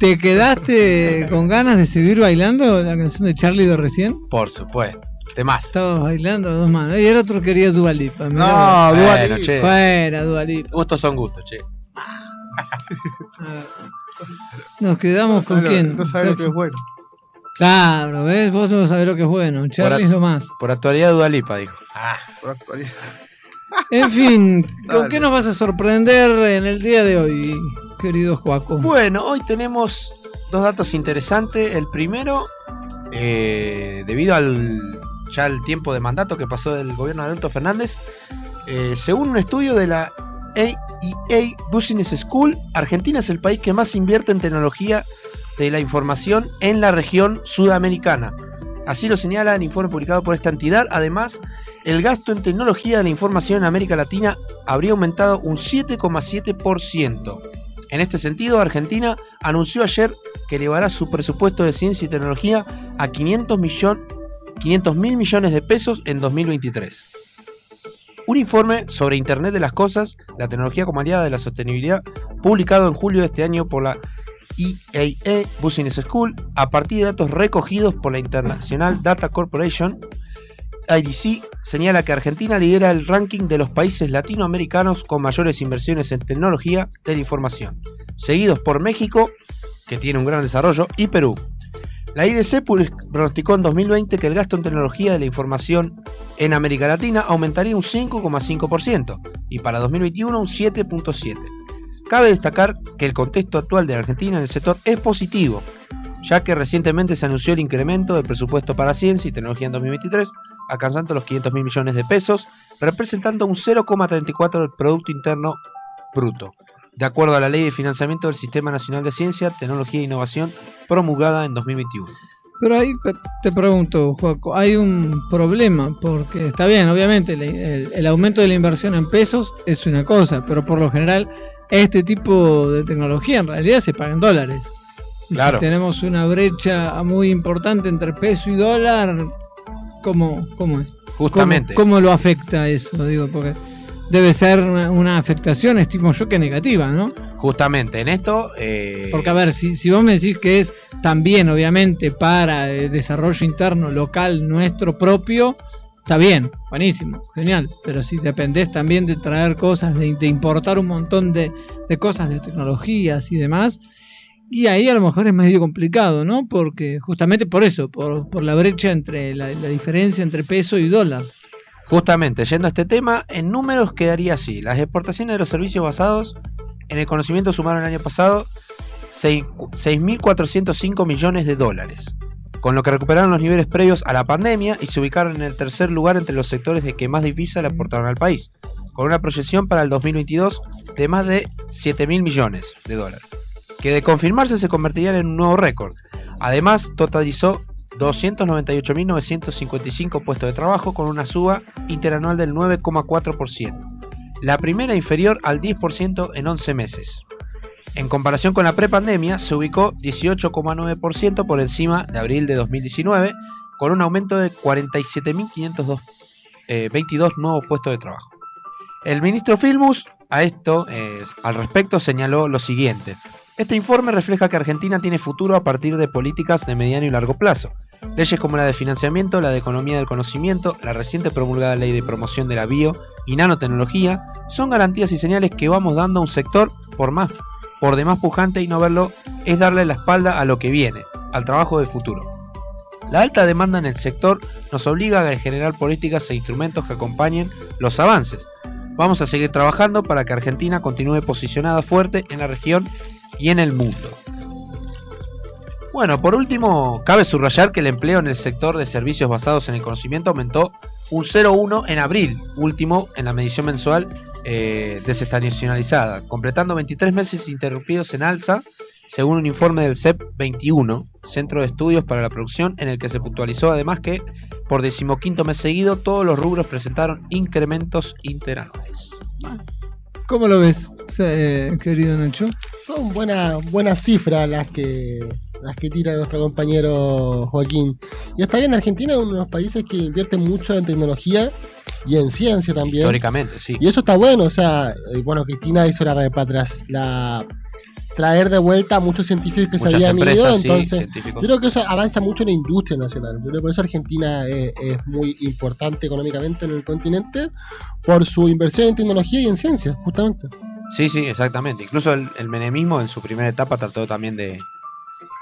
te quedaste con ganas de seguir bailando la canción de Charlie de recién? Por supuesto. Temas. Estabas bailando a dos manos. Y el otro quería Dualipa. No, Dua Bueno. Fuera, Dualipa. Gustos son gustos, che. Nos quedamos con quién. No sabes lo que es bueno. Claro, ¿ves? Vos no sabés lo que es bueno. Charlie es lo más. Por actualidad Dualipa, dijo. Por actualidad. En fin, ¿con Dale. qué nos vas a sorprender en el día de hoy, querido Joaco? Bueno, hoy tenemos dos datos interesantes. El primero, eh, debido al ya el tiempo de mandato que pasó del gobierno de Alberto Fernández, eh, según un estudio de la AEA Business School, Argentina es el país que más invierte en tecnología de la información en la región sudamericana. Así lo señala el informe publicado por esta entidad. Además, el gasto en tecnología de la información en América Latina habría aumentado un 7,7%. En este sentido, Argentina anunció ayer que elevará su presupuesto de ciencia y tecnología a 500 millón- 500 mil millones de pesos en 2023. Un informe sobre Internet de las Cosas, la tecnología como aliada de la sostenibilidad, publicado en julio de este año por la EAA Business School, a partir de datos recogidos por la International Data Corporation, IDC señala que Argentina lidera el ranking de los países latinoamericanos con mayores inversiones en tecnología de la información, seguidos por México, que tiene un gran desarrollo, y Perú. La IDC pronosticó en 2020 que el gasto en tecnología de la información en América Latina aumentaría un 5,5% y para 2021 un 7,7%. Cabe destacar que el contexto actual de Argentina en el sector es positivo, ya que recientemente se anunció el incremento del presupuesto para ciencia y tecnología en 2023, alcanzando los 500 mil millones de pesos, representando un 0,34 del Producto Interno Bruto, de acuerdo a la Ley de Financiamiento del Sistema Nacional de Ciencia, Tecnología e Innovación, promulgada en 2021. Pero ahí te pregunto, Joaco, hay un problema, porque está bien, obviamente, el, el- el aumento de la inversión en pesos es una cosa, pero por lo general, este tipo de tecnología en realidad se paga en dólares. Y Claro. si tenemos una brecha muy importante entre peso y dólar, ¿cómo, cómo es? Justamente. ¿Cómo, cómo lo afecta eso? Digo, porque debe ser una, afectación, estimo yo, que negativa, ¿no? Justamente en esto. eh, Porque a ver, si, si vos me decís que es también, obviamente, para el desarrollo interno local nuestro propio, está bien, buenísimo, genial. Pero si dependés también de traer cosas, de, de importar un montón de, de cosas, de tecnologías y demás, y ahí a lo mejor es medio complicado, ¿no? Porque justamente por eso, por, por la brecha entre la, la diferencia entre peso y dólar. Justamente, yendo a este tema, en números quedaría así. Las exportaciones de los servicios basados en el conocimiento sumaron el año pasado seis- 6.405 millones de dólares, con lo que recuperaron los niveles previos a la pandemia y se ubicaron en el tercer lugar entre los sectores de que más divisa le aportaron al país, con una proyección para el 2022 de más de 7.000 millones de dólares, que de confirmarse se convertirían en un nuevo récord. Además, totalizó 298.955 puestos de trabajo con una suba interanual del 9,4%, la primera inferior al 10% en 11 meses. En comparación con la prepandemia, se ubicó 18,9% por encima de abril de 2019, con un aumento de 47.522 eh, 22 nuevos puestos de trabajo. El ministro Filmus a esto, eh, al respecto, señaló lo siguiente. Este informe refleja que Argentina tiene futuro a partir de políticas de mediano y largo plazo. Leyes como la de financiamiento, la de economía del conocimiento, la reciente promulgada ley de promoción de la bio y nanotecnología son garantías y señales que vamos dando a un sector por más por demás pujante y no verlo es darle la espalda a lo que viene, al trabajo del futuro. La alta demanda en el sector nos obliga a generar políticas e instrumentos que acompañen los avances. Vamos a seguir trabajando para que Argentina continúe posicionada fuerte en la región y en el mundo. Bueno, por último, cabe subrayar que el empleo en el sector de servicios basados en el conocimiento aumentó un 0,1 en abril, último en la medición mensual eh, desestacionalizada, completando 23 meses interrumpidos en alza, según un informe del CEP 21, Centro de Estudios para la Producción, en el que se puntualizó además que por decimoquinto mes seguido todos los rubros presentaron incrementos interanuales. ¿Cómo lo ves, eh, querido Nacho? Son buenas buenas cifras las que las que tira nuestro compañero Joaquín. Y está bien, Argentina es uno de los países que invierte mucho en tecnología y en ciencia también. Históricamente, sí. Y eso está bueno, o sea, eh, bueno, Cristina hizo la para atrás, la traer de vuelta a muchos científicos que se habían ido, empresas, entonces yo creo que eso avanza mucho en la industria nacional. Yo creo que por eso Argentina es, es muy importante económicamente en el continente por su inversión en tecnología y en ciencia, justamente. Sí, sí, exactamente. Incluso el, el menemismo en su primera etapa trató también de,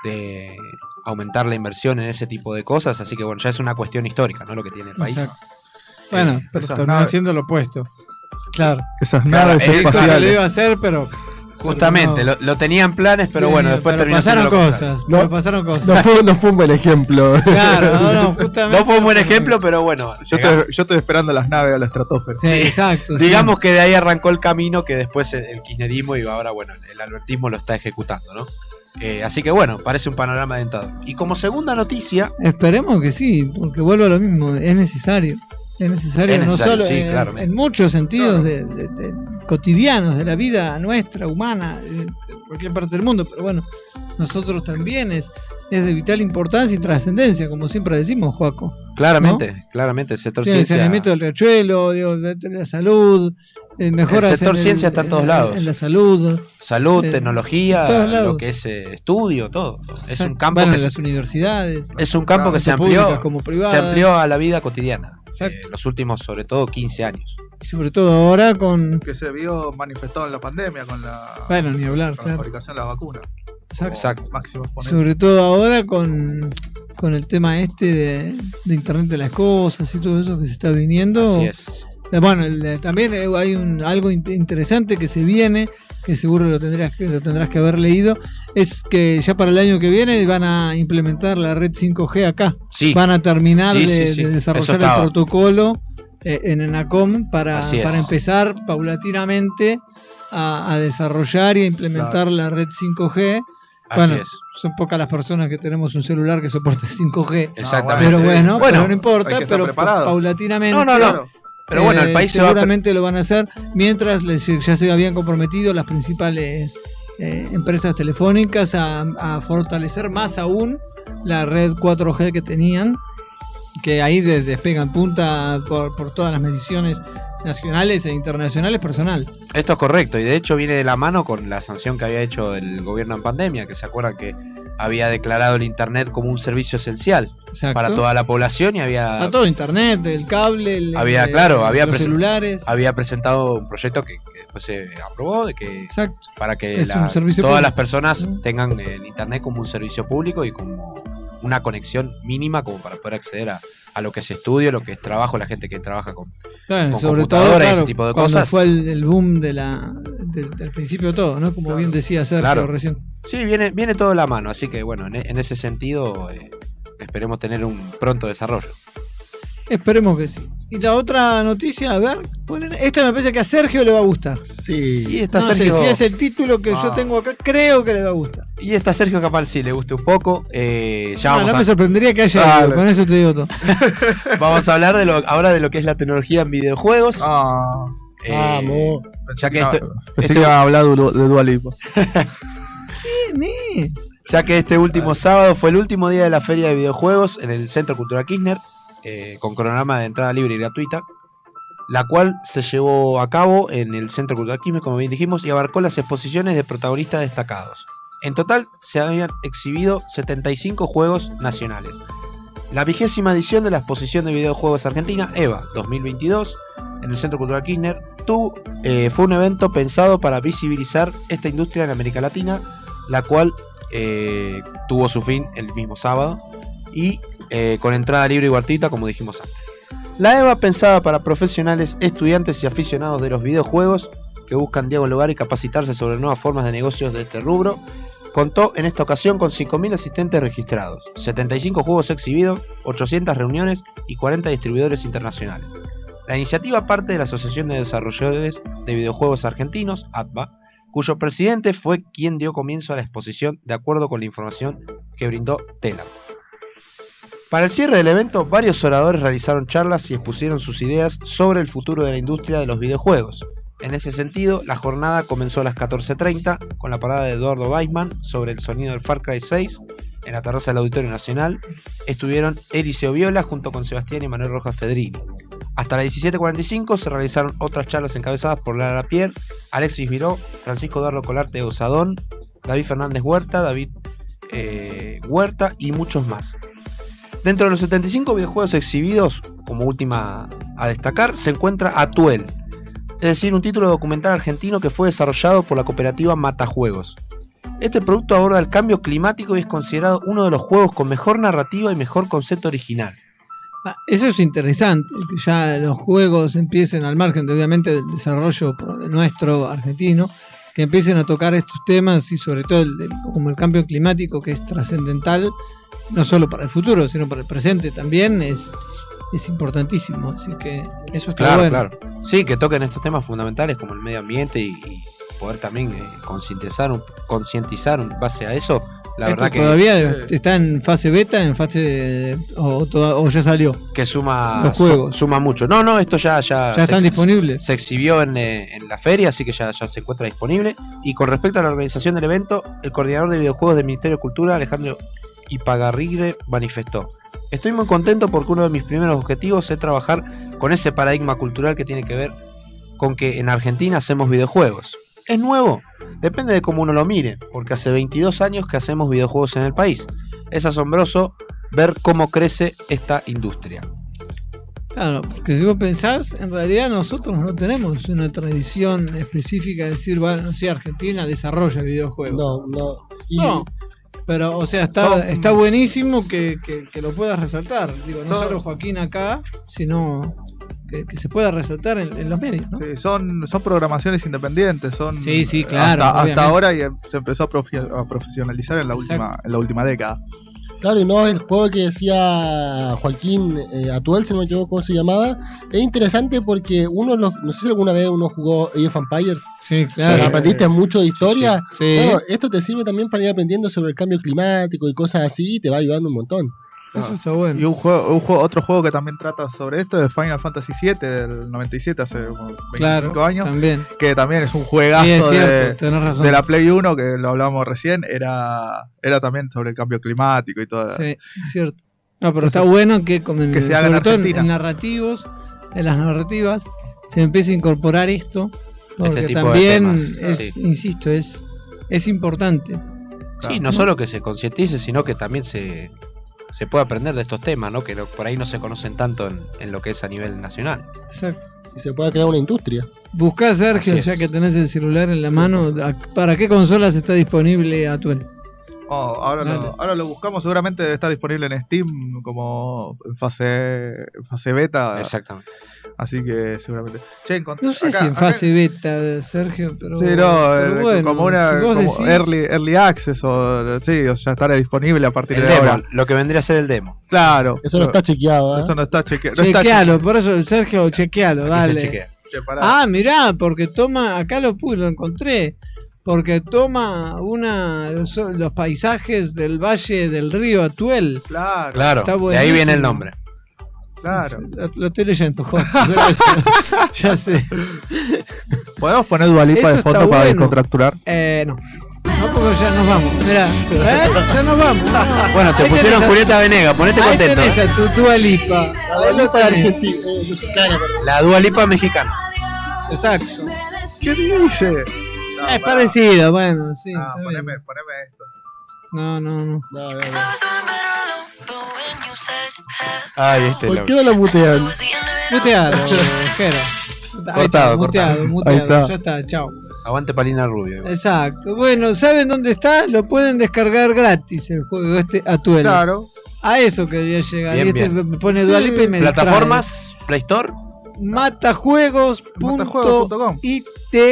de aumentar la inversión en ese tipo de cosas, así que bueno, ya es una cuestión histórica, ¿no? Lo que tiene el país. Exacto. Bueno, Eh, pero terminó haciendo lo opuesto. Claro. Esas Claro, naves eh, claro, Claro, lo espaciales. iba a hacer, pero. Justamente, lo, lo tenían planes, pero Sí, bueno, después pero terminó pasaron cosas. No. pero pasaron cosas. No fue, no fue un buen ejemplo. Claro, no, no, justamente. No fue un buen ejemplo, pero bueno. Yo estoy, yo estoy esperando las naves a la estratosfera. Sí, exacto. sí. Digamos que de ahí arrancó el camino que después el, el kirchnerismo y ahora, bueno, el albertismo lo está ejecutando, ¿no? Eh, así que bueno, parece un panorama dentado. Y como segunda noticia, Esperemos que sí, porque vuelvo a lo mismo, es necesario. Es necesario, Es necesario, no solo sí, en, en muchos sentidos de- de- de- cotidianos de la vida nuestra, humana, de, cualquier parte del mundo, pero bueno, nosotros también es, es de vital importancia y trascendencia, como siempre decimos, Joaco. claramente, claramente, el sector Sí, el ciencia. saneamiento del riachuelo, digo, la salud, eh, mejoras El sector en ciencia está en todos lados. En la salud, Salud, en tecnología, lo que es eh, estudio, todo. Es un Exacto. campo Bueno, que en se, las universidades, es un campo que se tanto amplió, públicas como se amplió a la vida cotidiana. Exacto. eh, los últimos, sobre todo, 15 años. y sobre todo ahora con, Que se vio manifestado en la pandemia con la, bueno, ni hablar, con la claro. fabricación de la vacuna. Exacto. Exacto. Máximo. Sobre todo ahora con, con el tema este de, de Internet de las cosas y todo eso que se está viniendo. Así es. Eh, Bueno, el también eh, hay un, algo in- interesante que se viene, que seguro lo tendrás, que- lo tendrás que haber leído, es que ya para el año que viene van a implementar la red 5G acá. Sí, Van a terminar Sí, de, sí, sí. de Eso desarrollar el protocolo eh, en ENACOM para, para empezar paulatinamente a, a desarrollar y a implementar la red 5G. Así bueno, es. Son pocas las personas que tenemos un celular que soporte 5G. Exactamente. Pero sí. bueno, Bueno, pero no importa, pero preparado. paulatinamente. No, no, no. Pero bueno, el eh, país se va a seguramente lo van a hacer mientras les- ya se habían comprometido las principales eh, empresas telefónicas a, a fortalecer más aún la red 4G que tenían, que ahí de- despegan punta por, por todas las mediciones nacionales e internacionales personal. Esto es correcto y de hecho viene de la mano con la sanción que había hecho el gobierno en pandemia, que se acuerdan que había declarado el Internet como un servicio esencial Exacto. para toda la población y había, a todo internet, el cable, el- Había, el- claro, había los celulares. había presentado un proyecto que, que después se aprobó de que Exacto. para que la- todas público. las personas tengan el internet como un servicio público y como una conexión mínima como para poder acceder a, a lo que es estudio, lo que es trabajo, la gente que trabaja con Claro, con sobre todo ese tipo de cuando cosas. fue el, el boom de la, del, del principio de todo, ¿no? Como bien decía Sergio Claro. recién. Sí, viene, viene todo de la mano, así que bueno, en, en ese sentido eh, esperemos tener un pronto desarrollo. Esperemos que sí. Y la otra noticia, a ver, ponen- esta me parece que a Sergio le va a gustar. Sí. Y está no Sergio, sé si es el título que yo Ah. tengo acá, creo que le va a gustar. y está Sergio capaz sí le guste un poco. eh, ya No, vamos, no a, me sorprendería que haya ido, con eso te digo todo. vamos a hablar de lo, ahora de lo que es la tecnología en videojuegos. Ah, Eh, Vamos. ya que pensé esto- pensé este- que iba a hablar de, de. ¿Quién es? ya que este último sábado fue el último día de la feria de videojuegos en el Centro Cultural Kirchner, eh, con cronograma de entrada libre y gratuita, la cual se llevó a cabo en el Centro Cultural Kirchner, como bien dijimos, y abarcó las exposiciones de protagonistas destacados. En total se habían exhibido 75 juegos nacionales. La vigésima edición de la exposición de videojuegos argentina, EVA 2022, en el Centro Cultural Kirchner, tuvo, eh, fue un evento pensado para visibilizar esta industria en América Latina, la cual eh, tuvo su fin el mismo sábado y eh, con entrada libre y gratuita, como dijimos antes. La EVA pensada para profesionales, estudiantes y aficionados de los videojuegos que buscan dialogar y capacitarse sobre nuevas formas de negocios de este rubro, contó en esta ocasión con 5.000 asistentes registrados, 75 juegos exhibidos, 800 reuniones y 40 distribuidores internacionales. La iniciativa parte de la Asociación de Desarrolladores de Videojuegos Argentinos, ATBA, cuyo presidente fue quien dio comienzo a la exposición de acuerdo con la información que brindó Telam. Para el cierre del evento, varios oradores realizaron charlas y expusieron sus ideas sobre el futuro de la industria de los videojuegos, En ese sentido, la jornada comenzó a las 14.30 con la parada de Eduardo Weisman sobre el sonido del Far Cry 6 en la terraza del Auditorio Nacional. Estuvieron Eliseo Viola junto con Sebastián y Manuel Rojas Fedrini. Hasta las 17.45 se realizaron otras charlas encabezadas por Lara Pierre, Alexis Viró, Francisco Eduardo Colarte Osadón, David Fernández Huerta, David eh, Huerta y muchos más. Dentro de los 75 videojuegos exhibidos, como última a destacar, se encuentra Atuel, es decir, un título documental argentino que fue desarrollado por la cooperativa Matajuegos. Este producto aborda el cambio climático y es considerado uno de los juegos con mejor narrativa y mejor concepto original. Ah, Eso es interesante, que ya los juegos empiecen al margen, de, obviamente, del desarrollo nuestro argentino, que empiecen a tocar estos temas y sobre todo el, el- como el cambio climático que es trascendental, no solo para el futuro, sino para el presente también, es, es importantísimo. Así que eso está Claro, bueno. claro. Sí, que toquen estos temas fundamentales como el medio ambiente y, y poder también eh, concientizar, concientizar en base a eso. La Esto verdad que, todavía está en fase beta, en fase o, toda- o ya salió. que suma, Los su- juegos. suma mucho. No, no, esto ya, ya, Ya se están disponibles. Se exhibió en, eh, en la feria, así que ya, ya se encuentra disponible. Y con respecto a la organización del evento, el coordinador de videojuegos del Ministerio de Cultura, Alejandro Ipagarrigre, manifestó. Estoy muy contento porque uno de mis primeros objetivos es trabajar con ese paradigma cultural que tiene que ver con que en Argentina hacemos videojuegos. ¿Es nuevo? Depende de cómo uno lo mire, porque hace 22 años que hacemos videojuegos en el país. Es asombroso ver cómo crece esta industria. Claro, porque si vos pensás, en realidad nosotros no tenemos una tradición específica de decir, bueno, sí, Argentina desarrolla videojuegos. No, no. Y No, pero, o sea, está, Son- está buenísimo que, que- que lo puedas resaltar. Digo, no Son- solo Joaquín acá, sino que, que se pueda resaltar en, en los medios, ¿no? Sí, son, son programaciones independientes, son Sí, sí, claro, hasta, ahora y em- se empezó a, profi- a profesionalizar en la última, en la última década. Claro, y no el juego que decía Joaquín eh, Atuel, si no me equivoco cómo se llamaba. Es interesante porque uno, los, no sé si alguna vez uno jugó Age of Empires. Sí, O sea, aprendiste mucho de historia. Sí. Bueno, esto te sirve también para ir aprendiendo sobre el cambio climático y cosas así, y te va ayudando un montón. Eso está Y bueno. un juego, un juego, otro juego que también trata sobre esto es Final Fantasy VII del 97, hace como 25 Claro, años, también. que también es un juegazo Sí, es de, cierto, tenés razón. de la Play 1, que lo hablábamos recién, era, era también sobre el cambio climático y todo. Sí, es cierto. No, pero está bueno que, como en- Que se haga en sobre todo en, Argentina. en narrativos, en las narrativas, se empiece a incorporar esto. Porque Este tipo de también, temas, es, sí. insisto, es, es importante. Sí, no solo que se concientice, sino que también se, se puede aprender de estos temas, ¿no? Que por ahí no se conocen tanto en, en lo que es a nivel nacional. Exacto. Y se puede crear una industria. Buscá, Sergio, ya que tenés el celular en la mano, ¿para qué consolas está disponible Atuel? Oh, ahora, lo, ahora lo buscamos, seguramente debe estar disponible en Steam como en fase, en fase beta. Exactamente. Así que seguramente. Che, No sé acá- si en acá- fase beta, Sergio, pero. Sí, no, pero eh, bueno, como una si vos como decís- early, early access o sí, o ya estará disponible a partir El de demo, ahora. lo que vendría a ser el demo. Claro. Eso no está chequeado, ¿eh? Eso no está cheque- no está Chequealo, por eso, Sergio, chequealo, Aquí dale. se chequea. Ah, mirá, porque toma, acá lo pude, lo encontré. Porque toma una los, los paisajes del valle del río Atuel. claro, Claro, Está de ahí viene el nombre. Claro. Lo, lo estoy leyendo, gracias. ya sé. ¿Podemos poner Dualipa de fondo para bueno. descontracturar? Eh, no. No, porque ya nos vamos. Mirá, ¿eh? ya nos vamos. no. Bueno, te Ahí pusieron tenés Julieta Venega, ponete Ahí contento. tenés ¿eh? a tu Dua Lipa. Ahí lo para tenés. Argentina, eh, mexicana. La Dualipa mexicana. Exacto. ¿Qué dice? No, es pará. parecido, bueno, sí. No, bien. poneme, poneme esto. No, no, no. No, no, no. Ay, este ¿Por loco. qué no lo mutean? Muteado, Jero. Ahí está, Cortado, muteado, cortado. muteado. Ahí está. Ya está, chao. Aguante Palina Rubio. Exacto. Bueno, ¿saben dónde está? Lo pueden descargar gratis el juego este Atuel. Claro. A eso quería llegar. Bien, y este bien. me pone Sí, Dualipa y me distrae. Plataformas, Play Store. Matajuegos.com. itch.io.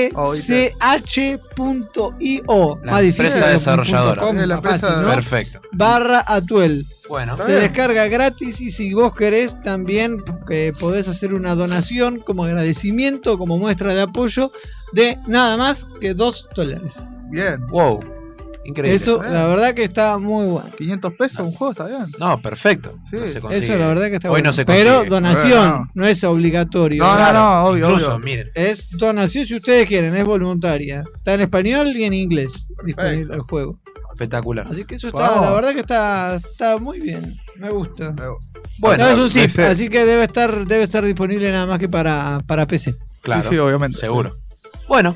La empresa desarrolladora. la empresa- fácil, ¿no? Perfecto. Barra Atuel. Bueno, Se descarga gratis y si vos querés también que podés hacer una donación como agradecimiento, como muestra de apoyo de nada más que 2 dólares. Bien. wow. Increíble. Eso, la verdad que está muy bueno. 500 pesos un juego, está bien. No, perfecto. Sí. No se consigue. Eso la verdad que está Hoy bueno. no se Pero donación, No, no es obligatorio. No, no, no, obvio, Incluso, obvio. miren. Es donación si ustedes quieren, es voluntaria. Está en español y en inglés disponible el juego. Espectacular. Así que eso está, la verdad que está, está muy bien. Me gusta. Bueno, no es un zip, así que debe estar, debe estar disponible nada más que para, para PC. Claro. Sí, sí, obviamente. Seguro. Bueno,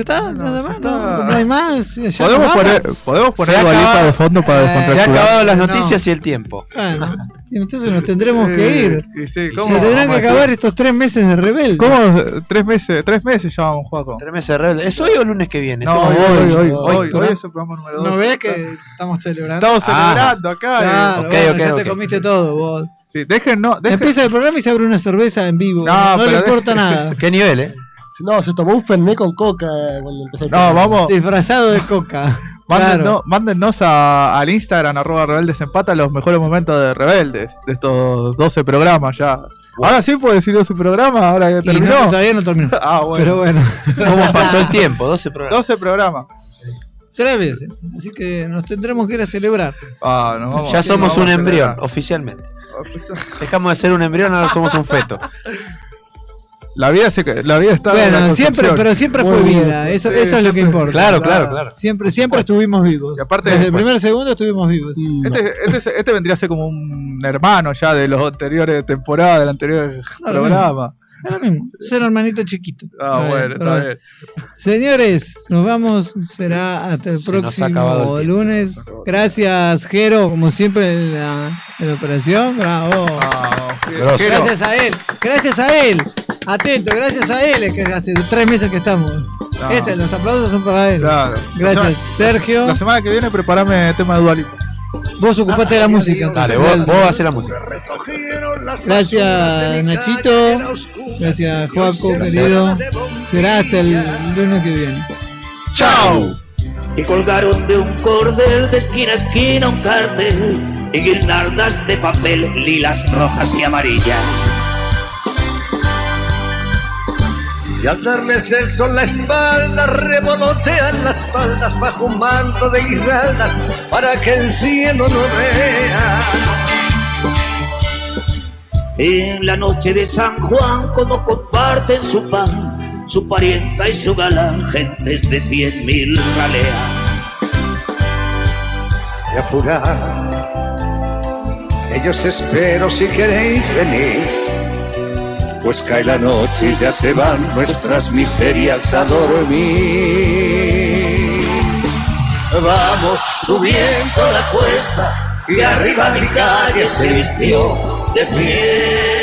¿Ya está? No, nada más, está. no, no hay más. ¿Ya ¿Podemos poner, podemos poner Se de fondo para Eh, se han acabado las No. noticias y el tiempo. Bueno, entonces nos tendremos que ir. y sí, Y ¿cómo Se tendrán que acabar estos tres meses de rebelde. ¿Cómo? Tres meses, tres meses llevamos, Juaco. Tres meses de rebelde. ¿Es hoy o el lunes que viene? No, hoy, hoy, hoy, hoy, hoy, es el programa número 2. ¿No ves que estamos celebrando? Estamos Ah. celebrando acá. eh. Claro, ok, bueno, ok, ya ok. te comiste todo vos. Sí, dejen, no, dejen. Empieza el programa y se abre una cerveza en vivo. No, No, le importa nada. ¿Qué nivel, eh? No, se tomó un Fernet con coca cuando empezó el No, programa. vamos. Disfrazado de coca. Mándennos, Claro. mándennos a- al Instagram, arroba rebeldes empata, los mejores momentos de rebeldes, de estos 12 programas ya. Ahora sí puedo decir 12 programas, ahora que Y no, terminó. todavía no terminó. ah, bueno. Pero bueno, ¿Cómo pasó el tiempo? 12 programas. 12 programas. tres veces. Así que nos tendremos que ir a celebrar. Ah, vamos- Ya somos un embrión, oficialmente. Dejamos de ser un embrión, ahora somos un feto. La vida, se, la vida está Bueno, siempre, pero siempre Muy fue bien. vida. Eso, Sí, eso es lo que importa. Claro, claro, claro. Siempre, siempre estuvimos vivos. Y aparte- Desde el primer segundo estuvimos vivos. Mm, Este, este, este vendría a ser como un hermano ya de los anteriores temporadas, del anterior Claro, programa. Es lo mismo. Ser hermanito chiquito. Ah, bueno, está bien. Señores, nos vamos. Será hasta el Se próximo el tiempo. lunes. Gracias, Jero, como siempre en la, en la operación. Bravo. Ah. Jero, Gracias a él. Gracias a él. Atento, gracias a él. Es que hace tres meses que estamos. No. Ese, los aplausos son para él. Claro. Gracias, La Sergio. la semana que viene preparame tema de Dualipa. Vos ocupate de la música. Dale, vos, vos haces la música. Gracias, Nachito. Gracias, Joaco, querido. Será hasta el lunes que viene. ¡Chao! y colgaron de un cordel de esquina a esquina un cartel y guirnaldas de papel lilas, rojas y amarillas. Y al darles el sol la espalda, revolotean las faldas bajo un manto de guirnaldas para que el cielo no vea. En la noche de San Juan, como comparten su pan, su parienta y su galán, gentes de cien mil raleas. Y apurar, que yo os espero si queréis venir. Pues cae la noche y ya se van nuestras miserias a dormir. Vamos subiendo la cuesta y arriba mi calle se vistió de fiesta.